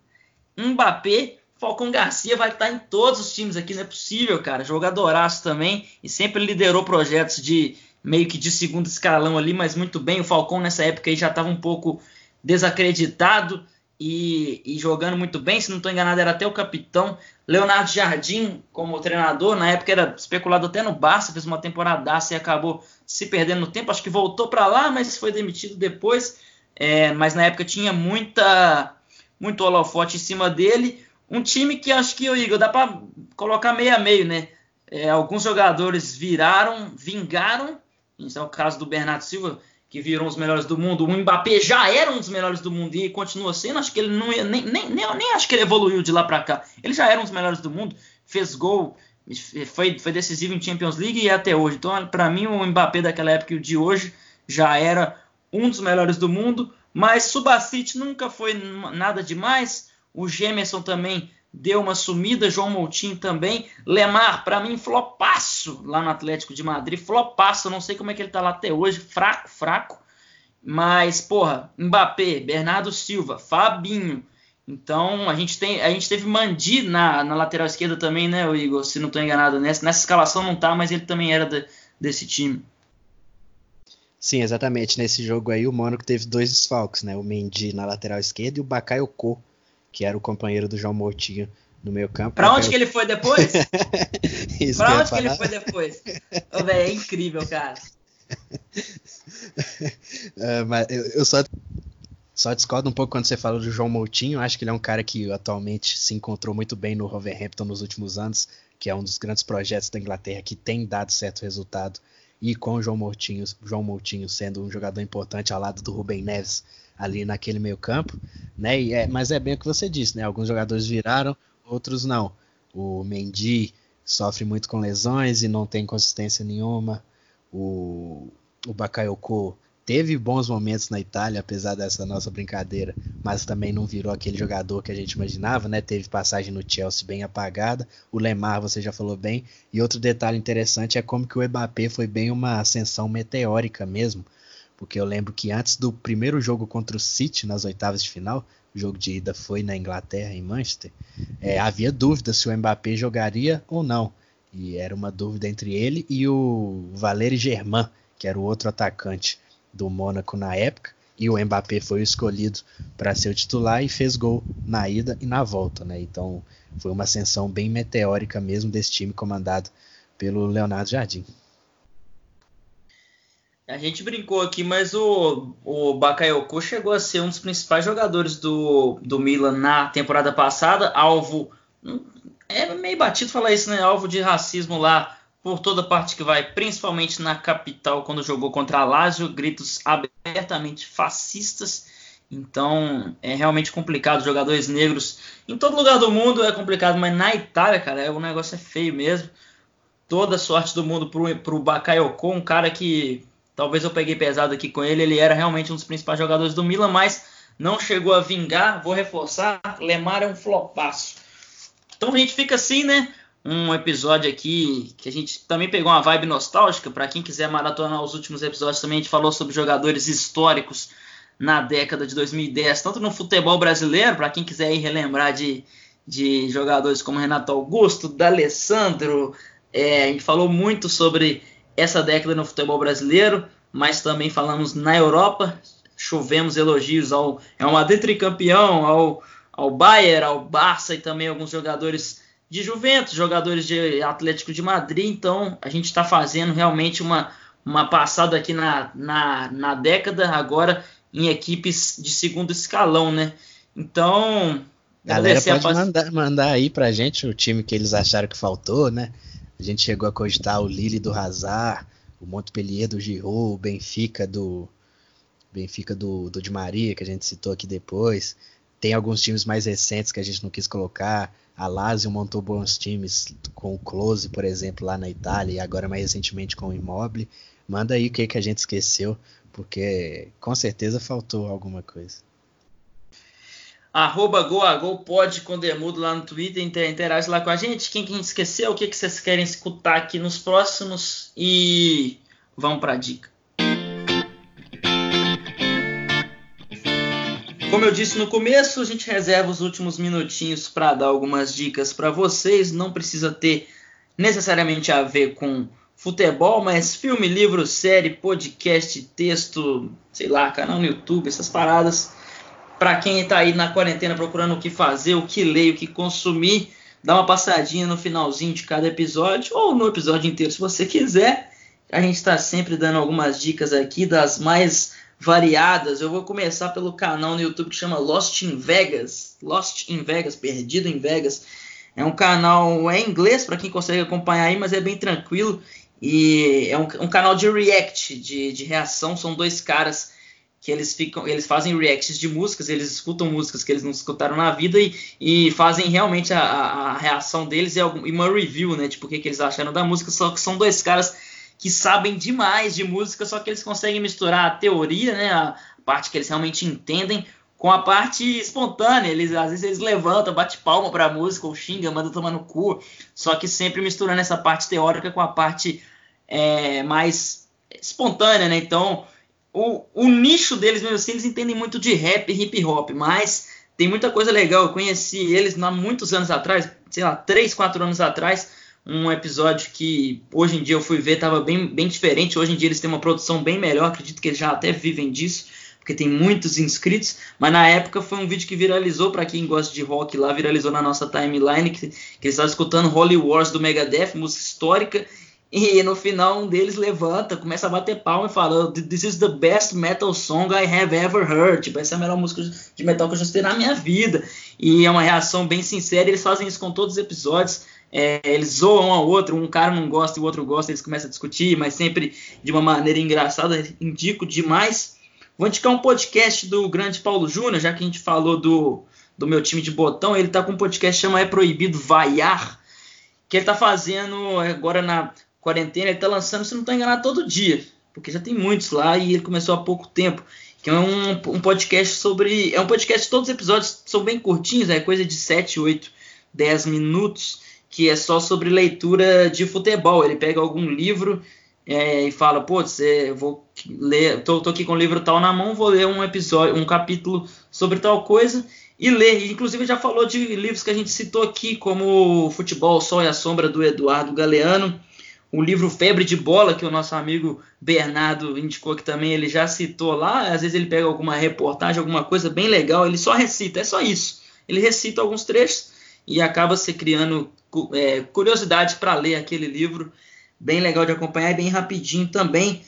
Mbappé, Falcão Garcia vai estar em todos os times aqui, não é possível, cara. Jogadoraço também e sempre liderou projetos de meio que de segundo escalão ali, mas muito bem. O Falcão nessa época aí já estava um pouco desacreditado e, e, jogando muito bem. Se não estou enganado, era até o capitão. Leonardo Jardim, como treinador, na época era especulado até no Barça, fez uma temporada e acabou se perdendo no tempo. Acho que voltou para lá, mas foi demitido depois. É, mas na época tinha muita muito holofote em cima dele. Um time que acho que, Igor, dá para colocar meio a meio, né? É, alguns jogadores viraram, vingaram isso é o caso do Bernardo Silva, que virou um dos melhores do mundo. O Mbappé já era um dos melhores do mundo e continua sendo. Acho que ele não nem, nem, nem, nem acho que ele evoluiu de lá para cá. Ele já era um dos melhores do mundo, fez gol, foi, foi decisivo em Champions League e até hoje. Então, para mim, o Mbappé daquela época e o de hoje já era um dos melhores do mundo. Mas Subacite nunca foi nada demais. O Gemerson também deu uma sumida, João Moutinho também. Lemar, para mim, flopaço lá no Atlético de Madrid, flopaço, não sei como é que ele tá lá até hoje, fraco, fraco. Mas, porra, Mbappé, Bernardo Silva, Fabinho. Então, a gente, tem, a gente teve Mandi na, na lateral esquerda também, né, Igor? Se não estou enganado. Nessa, nessa escalação não tá, mas ele também era de, desse time. Sim, exatamente. Nesse jogo aí, o Mônaco teve dois desfalques, né? O Mendy na lateral esquerda e o Bakayoko que era o companheiro do João Moutinho no meio campo. Pra onde que ele foi depois? <laughs> pra onde que ele foi depois? oh, véio, é incrível, cara. uh, <laughs> mas eu, eu, só, só discordo um pouco quando você falou do João Moutinho. Acho que ele é um cara que atualmente se encontrou muito bem no Wolverhampton nos últimos anos, que é um dos grandes projetos da Inglaterra que tem dado certo resultado. E com o João Moutinho, João Moutinho sendo um jogador importante ao lado do Rubem Neves ali naquele meio campo, né? É, mas é bem o que você disse, né? Alguns jogadores viraram, outros não. O Mendy sofre muito com lesões e não tem consistência nenhuma. O, o Bakayoko teve bons momentos na Itália, apesar dessa nossa brincadeira, mas também não virou aquele jogador que a gente imaginava, né? Teve passagem no Chelsea bem apagada. O Lemar, você já falou bem. E outro detalhe interessante é como que o Mbappé foi bem uma ascensão meteórica mesmo porque eu lembro que antes do primeiro jogo contra o City nas oitavas de final, o jogo de ida foi na Inglaterra, em Manchester, é, havia dúvida se o Mbappé jogaria ou não. E era uma dúvida entre ele e o Valéry Germain, que era o outro atacante do Mônaco na época. E o Mbappé foi escolhido para ser o titular e fez gol na ida e na volta. Né? Então foi uma ascensão bem meteórica mesmo desse time comandado pelo Leonardo Jardim. A gente brincou aqui, mas o, o Bakayoko chegou a ser um dos principais jogadores do, do Milan na temporada passada, alvo. É meio batido falar isso, né? Alvo de racismo lá por toda parte que vai, principalmente na capital, quando jogou contra a Lazio, gritos abertamente fascistas. Então é realmente complicado. Jogadores negros em todo lugar do mundo é complicado, mas na Itália, cara, é, o negócio é feio mesmo. Toda sorte do mundo pro, pro Bakayoko, um cara que Talvez eu peguei pesado aqui com ele. Ele era realmente um dos principais jogadores do Milan, mas não chegou a vingar. Vou reforçar: Lemar é um flopaço. Então a gente fica assim, né? Um episódio aqui que a gente também pegou uma vibe nostálgica. Para quem quiser maratonar os últimos episódios, também a gente falou sobre jogadores históricos na década de 2010, tanto no futebol brasileiro, para quem quiser ir relembrar de, de jogadores como Renato Augusto, D'Alessandro. É, a gente falou muito sobre essa década no futebol brasileiro, mas também falamos na Europa. Chovemos elogios ao Real Madrid tricampeão, ao, ao Bayern, ao Barça e também alguns jogadores de Juventus, jogadores de Atlético de Madrid. Então a gente está fazendo realmente uma, uma passada aqui na, na, na década, agora em equipes de segundo escalão, né? Então. Galera, pode faz... mandar, mandar aí pra gente o time que eles acharam que faltou, né? A gente chegou a cogitar o Lille do Hazard, o Montpellier do Giroud, o Benfica do Benfica do, do Di Maria, que a gente citou aqui depois. Tem alguns times mais recentes que a gente não quis colocar. A Lazio montou bons times com o Close, por exemplo, lá na Itália, e agora mais recentemente com o Immobile. Manda aí o que, que a gente esqueceu, porque com certeza faltou alguma coisa. Arroba GoAGO pode com Demudo lá no Twitter, interage lá com a gente. Quem que a gente esqueceu, o que, que vocês querem escutar aqui nos próximos e vamos para a dica. Como eu disse no começo, a gente reserva os últimos minutinhos para dar algumas dicas para vocês. Não precisa ter necessariamente a ver com futebol, mas filme, livro, série, podcast, texto, sei lá, canal no YouTube, essas paradas. Para quem está aí na quarentena procurando o que fazer, o que ler, o que consumir, dá uma passadinha no finalzinho de cada episódio ou no episódio inteiro, se você quiser. A gente está sempre dando algumas dicas aqui das mais variadas. Eu vou começar pelo canal no YouTube que chama Lost in Vegas. Lost in Vegas, Perdido em Vegas. É um canal é em inglês para quem consegue acompanhar aí, mas é bem tranquilo. E é um, um canal de react, de, de, reação. São dois caras que eles ficam, eles fazem reacts de músicas, eles escutam músicas que eles não escutaram na vida e, e fazem realmente a, a, reação deles e, uma review, né? Tipo, o que, que eles acharam da música. Só que são dois caras que sabem demais de música, só que eles conseguem misturar a teoria, né, a parte que eles realmente entendem, com a parte espontânea. Eles às vezes eles levantam, bate palma para a música, ou xinga, manda tomar no cu, só que sempre misturando essa parte teórica com a parte é, mais espontânea, né? Então, o, o nicho deles mesmo assim, eles entendem muito de rap e hip hop, mas tem muita coisa legal. Eu conheci eles há muitos anos atrás, sei lá, 3, 4 anos atrás um episódio que hoje em dia eu fui ver estava bem, bem diferente. Hoje em dia eles têm uma produção bem melhor, acredito que eles já até vivem disso, porque tem muitos inscritos. Mas na época foi um vídeo que viralizou para quem gosta de rock lá, viralizou na nossa timeline que, que eles estavam escutando Holy Wars do Megadeth, música histórica. E no final um deles levanta, começa a bater palma e fala: This is the best metal song I have ever heard. Tipo, essa é a melhor música de metal que eu já escutei na minha vida. E é uma reação bem sincera. Eles fazem isso com todos os episódios. É, eles zoam um ao outro, um cara não gosta e o outro gosta, eles começam a discutir, mas sempre de uma maneira engraçada, indico demais. Vou indicar um podcast do grande Paulo Júnior, já que a gente falou do, do meu time de botão, ele tá com um podcast que chama É Proibido Vaiar, que ele tá fazendo agora na quarentena, ele tá lançando, se não estou enganado, todo dia, porque já tem muitos lá e ele começou há pouco tempo. Que é um, um podcast sobre. É um podcast, todos os episódios são bem curtinhos, é coisa de 7, 8, 10 minutos que é só sobre leitura de futebol. Ele pega algum livro é, e fala, pô, vou ler, tô, tô, aqui com o livro tal na mão, vou ler um episódio, um capítulo sobre tal coisa e ler. Inclusive já falou de livros que a gente citou aqui, como Futebol, Sol e a Sombra do Eduardo Galeano, o livro Febre de Bola que o nosso amigo Bernardo indicou que também ele já citou lá. Às vezes ele pega alguma reportagem, alguma coisa bem legal, ele só recita, é só isso. Ele recita alguns trechos e acaba se criando é, curiosidade para ler aquele livro, bem legal de acompanhar e bem rapidinho também.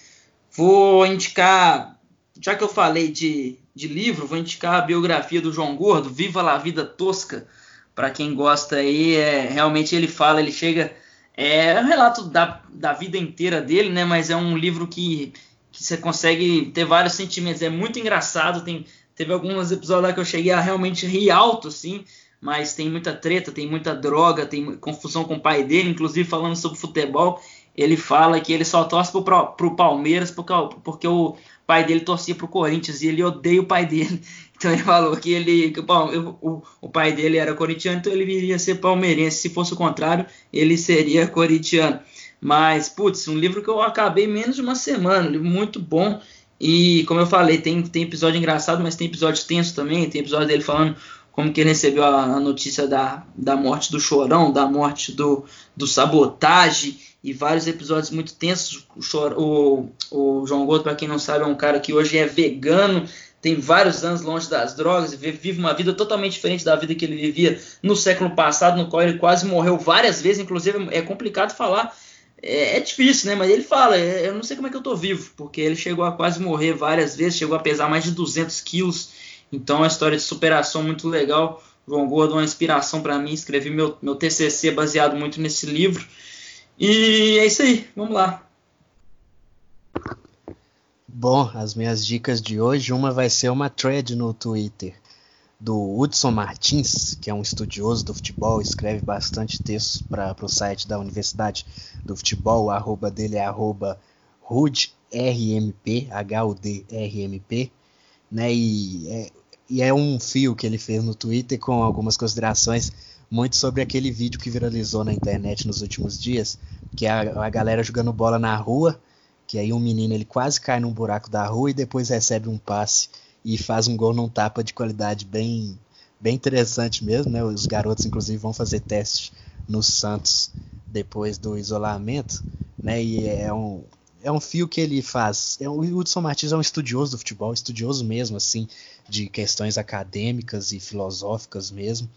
Vou indicar, já que eu falei de, de livro, vou indicar a biografia do João Gordo, Viva la Vida Tosca, para quem gosta aí, é, realmente ele fala, ele chega, é um relato da, da vida inteira dele, né, mas é um livro que, que você consegue ter vários sentimentos, é muito engraçado, tem, teve alguns episódios lá que eu cheguei a realmente rir alto, assim, mas tem muita treta, tem muita droga, tem confusão com o pai dele, inclusive falando sobre futebol, ele fala que ele só torce pro, pro Palmeiras porque, porque o pai dele torcia pro Corinthians e ele odeia o pai dele. <laughs> Então ele falou que ele que o, o, pai dele era corintiano, então ele viria ser palmeirense. Se fosse o contrário, ele seria <laughs> corintiano. Mas, putz, um livro que eu acabei menos de uma semana, um livro muito bom. E, como eu falei, tem, tem episódio engraçado, mas tem episódio tenso também. Tem episódio dele falando como que ele recebeu a, a, notícia da, da morte do Chorão, da morte do, do Sabotagem e vários episódios muito tensos. O, o, o João Gordo, para quem não sabe, é um cara que hoje é vegano, tem vários anos longe das drogas vive uma vida totalmente diferente da vida que ele vivia no século passado, no qual ele quase morreu várias vezes, inclusive é complicado falar, é, é difícil, né? Mas ele fala, é, eu não sei como é que eu tô vivo, porque ele chegou a quase morrer várias vezes, chegou a pesar mais de 200 quilos, então é uma história de superação muito legal. João Gordo é uma inspiração para mim, escrevi meu, meu TCC baseado muito nesse livro. E é isso aí, vamos lá. Bom, as minhas dicas de hoje, uma vai ser uma thread no Twitter do Hudson Martins, que é um estudioso do futebol, escreve bastante textos para o site da Universidade do Futebol, o arroba dele é arroba HUDRMP, H-U-D-R-M-P, né, e é, e é um fio que ele fez no Twitter com algumas considerações muito sobre aquele vídeo que viralizou na internet nos últimos dias, que é a, a galera jogando bola na rua, que aí um menino ele quase cai num buraco da rua e depois recebe um passe e faz um gol num tapa de qualidade bem bem interessante mesmo, né? Os garotos inclusive vão fazer testes no Santos depois do isolamento, né? E é um é um fio que ele faz. É, o Hudson Martins é um estudioso do futebol, estudioso mesmo, assim, de questões acadêmicas e filosóficas mesmo.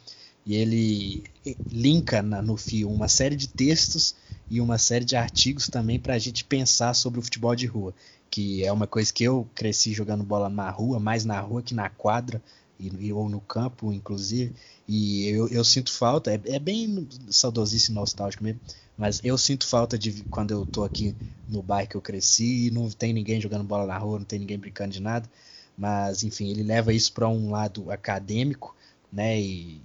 E ele linka na, no fio uma série de textos e uma série de artigos também para a gente pensar sobre o futebol de rua, que é uma coisa que eu cresci jogando bola na rua, mais na rua que na quadra e, ou no campo, inclusive. E eu, eu sinto falta, é, é, bem saudosíssimo e nostálgico mesmo, mas eu sinto falta de quando eu tô aqui no bairro que eu cresci e não tem ninguém jogando bola na rua, não tem ninguém brincando de nada. Mas, enfim, ele leva isso para um lado acadêmico, né? E,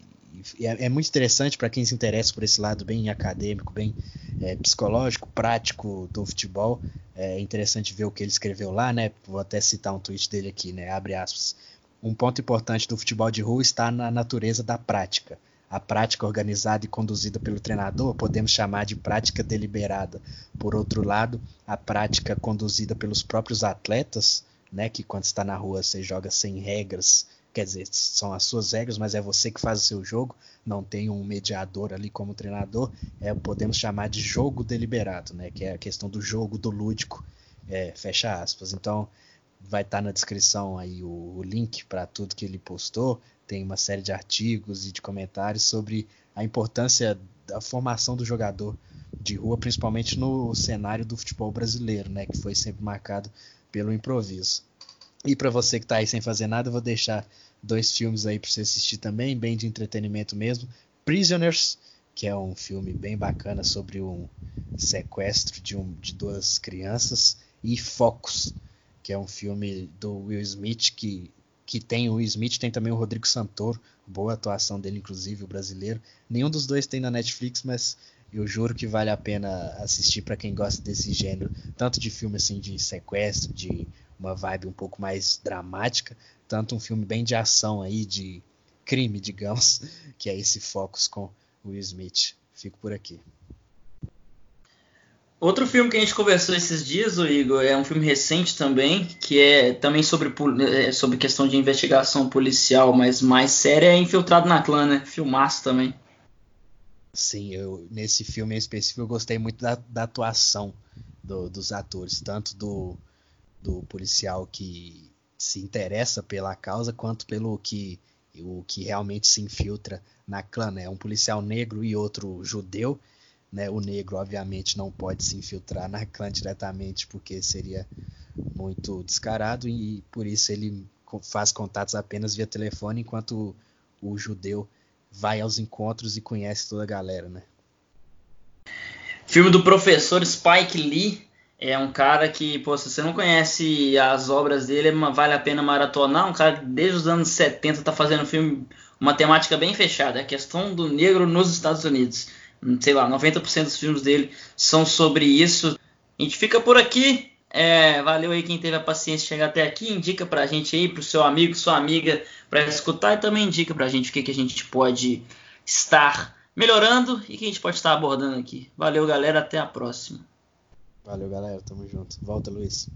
é, é, muito interessante para quem se interessa por esse lado bem acadêmico, bem é, psicológico, prático do futebol. É interessante ver o que ele escreveu lá, né? Vou até citar um tweet dele aqui, né? Abre aspas. Um ponto importante do futebol de rua está na natureza da prática. A prática organizada e conduzida pelo treinador podemos chamar de prática deliberada. Por outro lado, a prática conduzida pelos próprios atletas, né, que quando está na rua você joga sem regras, quer dizer, são as suas regras, mas é você que faz o seu jogo, não tem um mediador ali como treinador, é, podemos chamar de jogo deliberado, né, que é a questão do jogo, do lúdico, é, fecha aspas. Então, vai estar tá na descrição aí o, o link para tudo que ele postou, tem uma série de artigos e de comentários sobre a importância da formação do jogador de rua, principalmente no cenário do futebol brasileiro, né, que foi sempre marcado pelo improviso. E para você que está aí sem fazer nada, eu vou deixar dois filmes aí para você assistir também, bem de entretenimento mesmo. Prisoners, que é um filme bem bacana sobre um sequestro de, um, de duas crianças, e Focus, que é um filme do Will Smith que, que tem o Will Smith, tem também o Rodrigo Santoro, boa atuação dele, inclusive, o brasileiro. Nenhum dos dois tem na Netflix, mas eu juro que vale a pena assistir para quem gosta desse gênero, tanto de filme assim de sequestro, de uma vibe um pouco mais dramática, tanto um filme bem de ação aí, de crime, <laughs> digamos, que é esse Focus com Will Smith. Fico por aqui. Outro filme que a gente conversou esses dias, o Igor, é um filme recente também, que é também sobre, é, sobre questão de investigação policial, mas mais séria, é Infiltrado na Clã, né? Filmaço também. Sim, eu, nesse filme em específico eu gostei muito da, da atuação do, dos atores, tanto do, do policial que se interessa pela causa, quanto pelo que o que realmente se infiltra na clã. Né? Um policial negro e outro judeu. Né? O negro, obviamente, não pode se infiltrar na clã diretamente, porque seria muito descarado, e por isso ele faz contatos apenas via telefone, enquanto o, o judeu vai aos encontros e conhece toda a galera. Né? Filme do professor Spike Lee é um cara que, pô, se você não conhece as obras dele, é vale a pena maratonar. Um cara que desde os anos 70 tá fazendo filme, uma temática bem fechada, é a questão do negro nos Estados Unidos. Sei lá, 90% dos filmes dele são sobre isso. A gente fica por aqui. É, valeu aí quem teve a paciência de chegar até aqui. Indica pra gente aí, pro seu amigo, sua amiga, para escutar. E também indica pra gente o que, que a gente pode estar melhorando e que a gente pode estar abordando aqui. Valeu, galera. Até a próxima. Valeu, galera. Tamo junto. Volta, Luiz.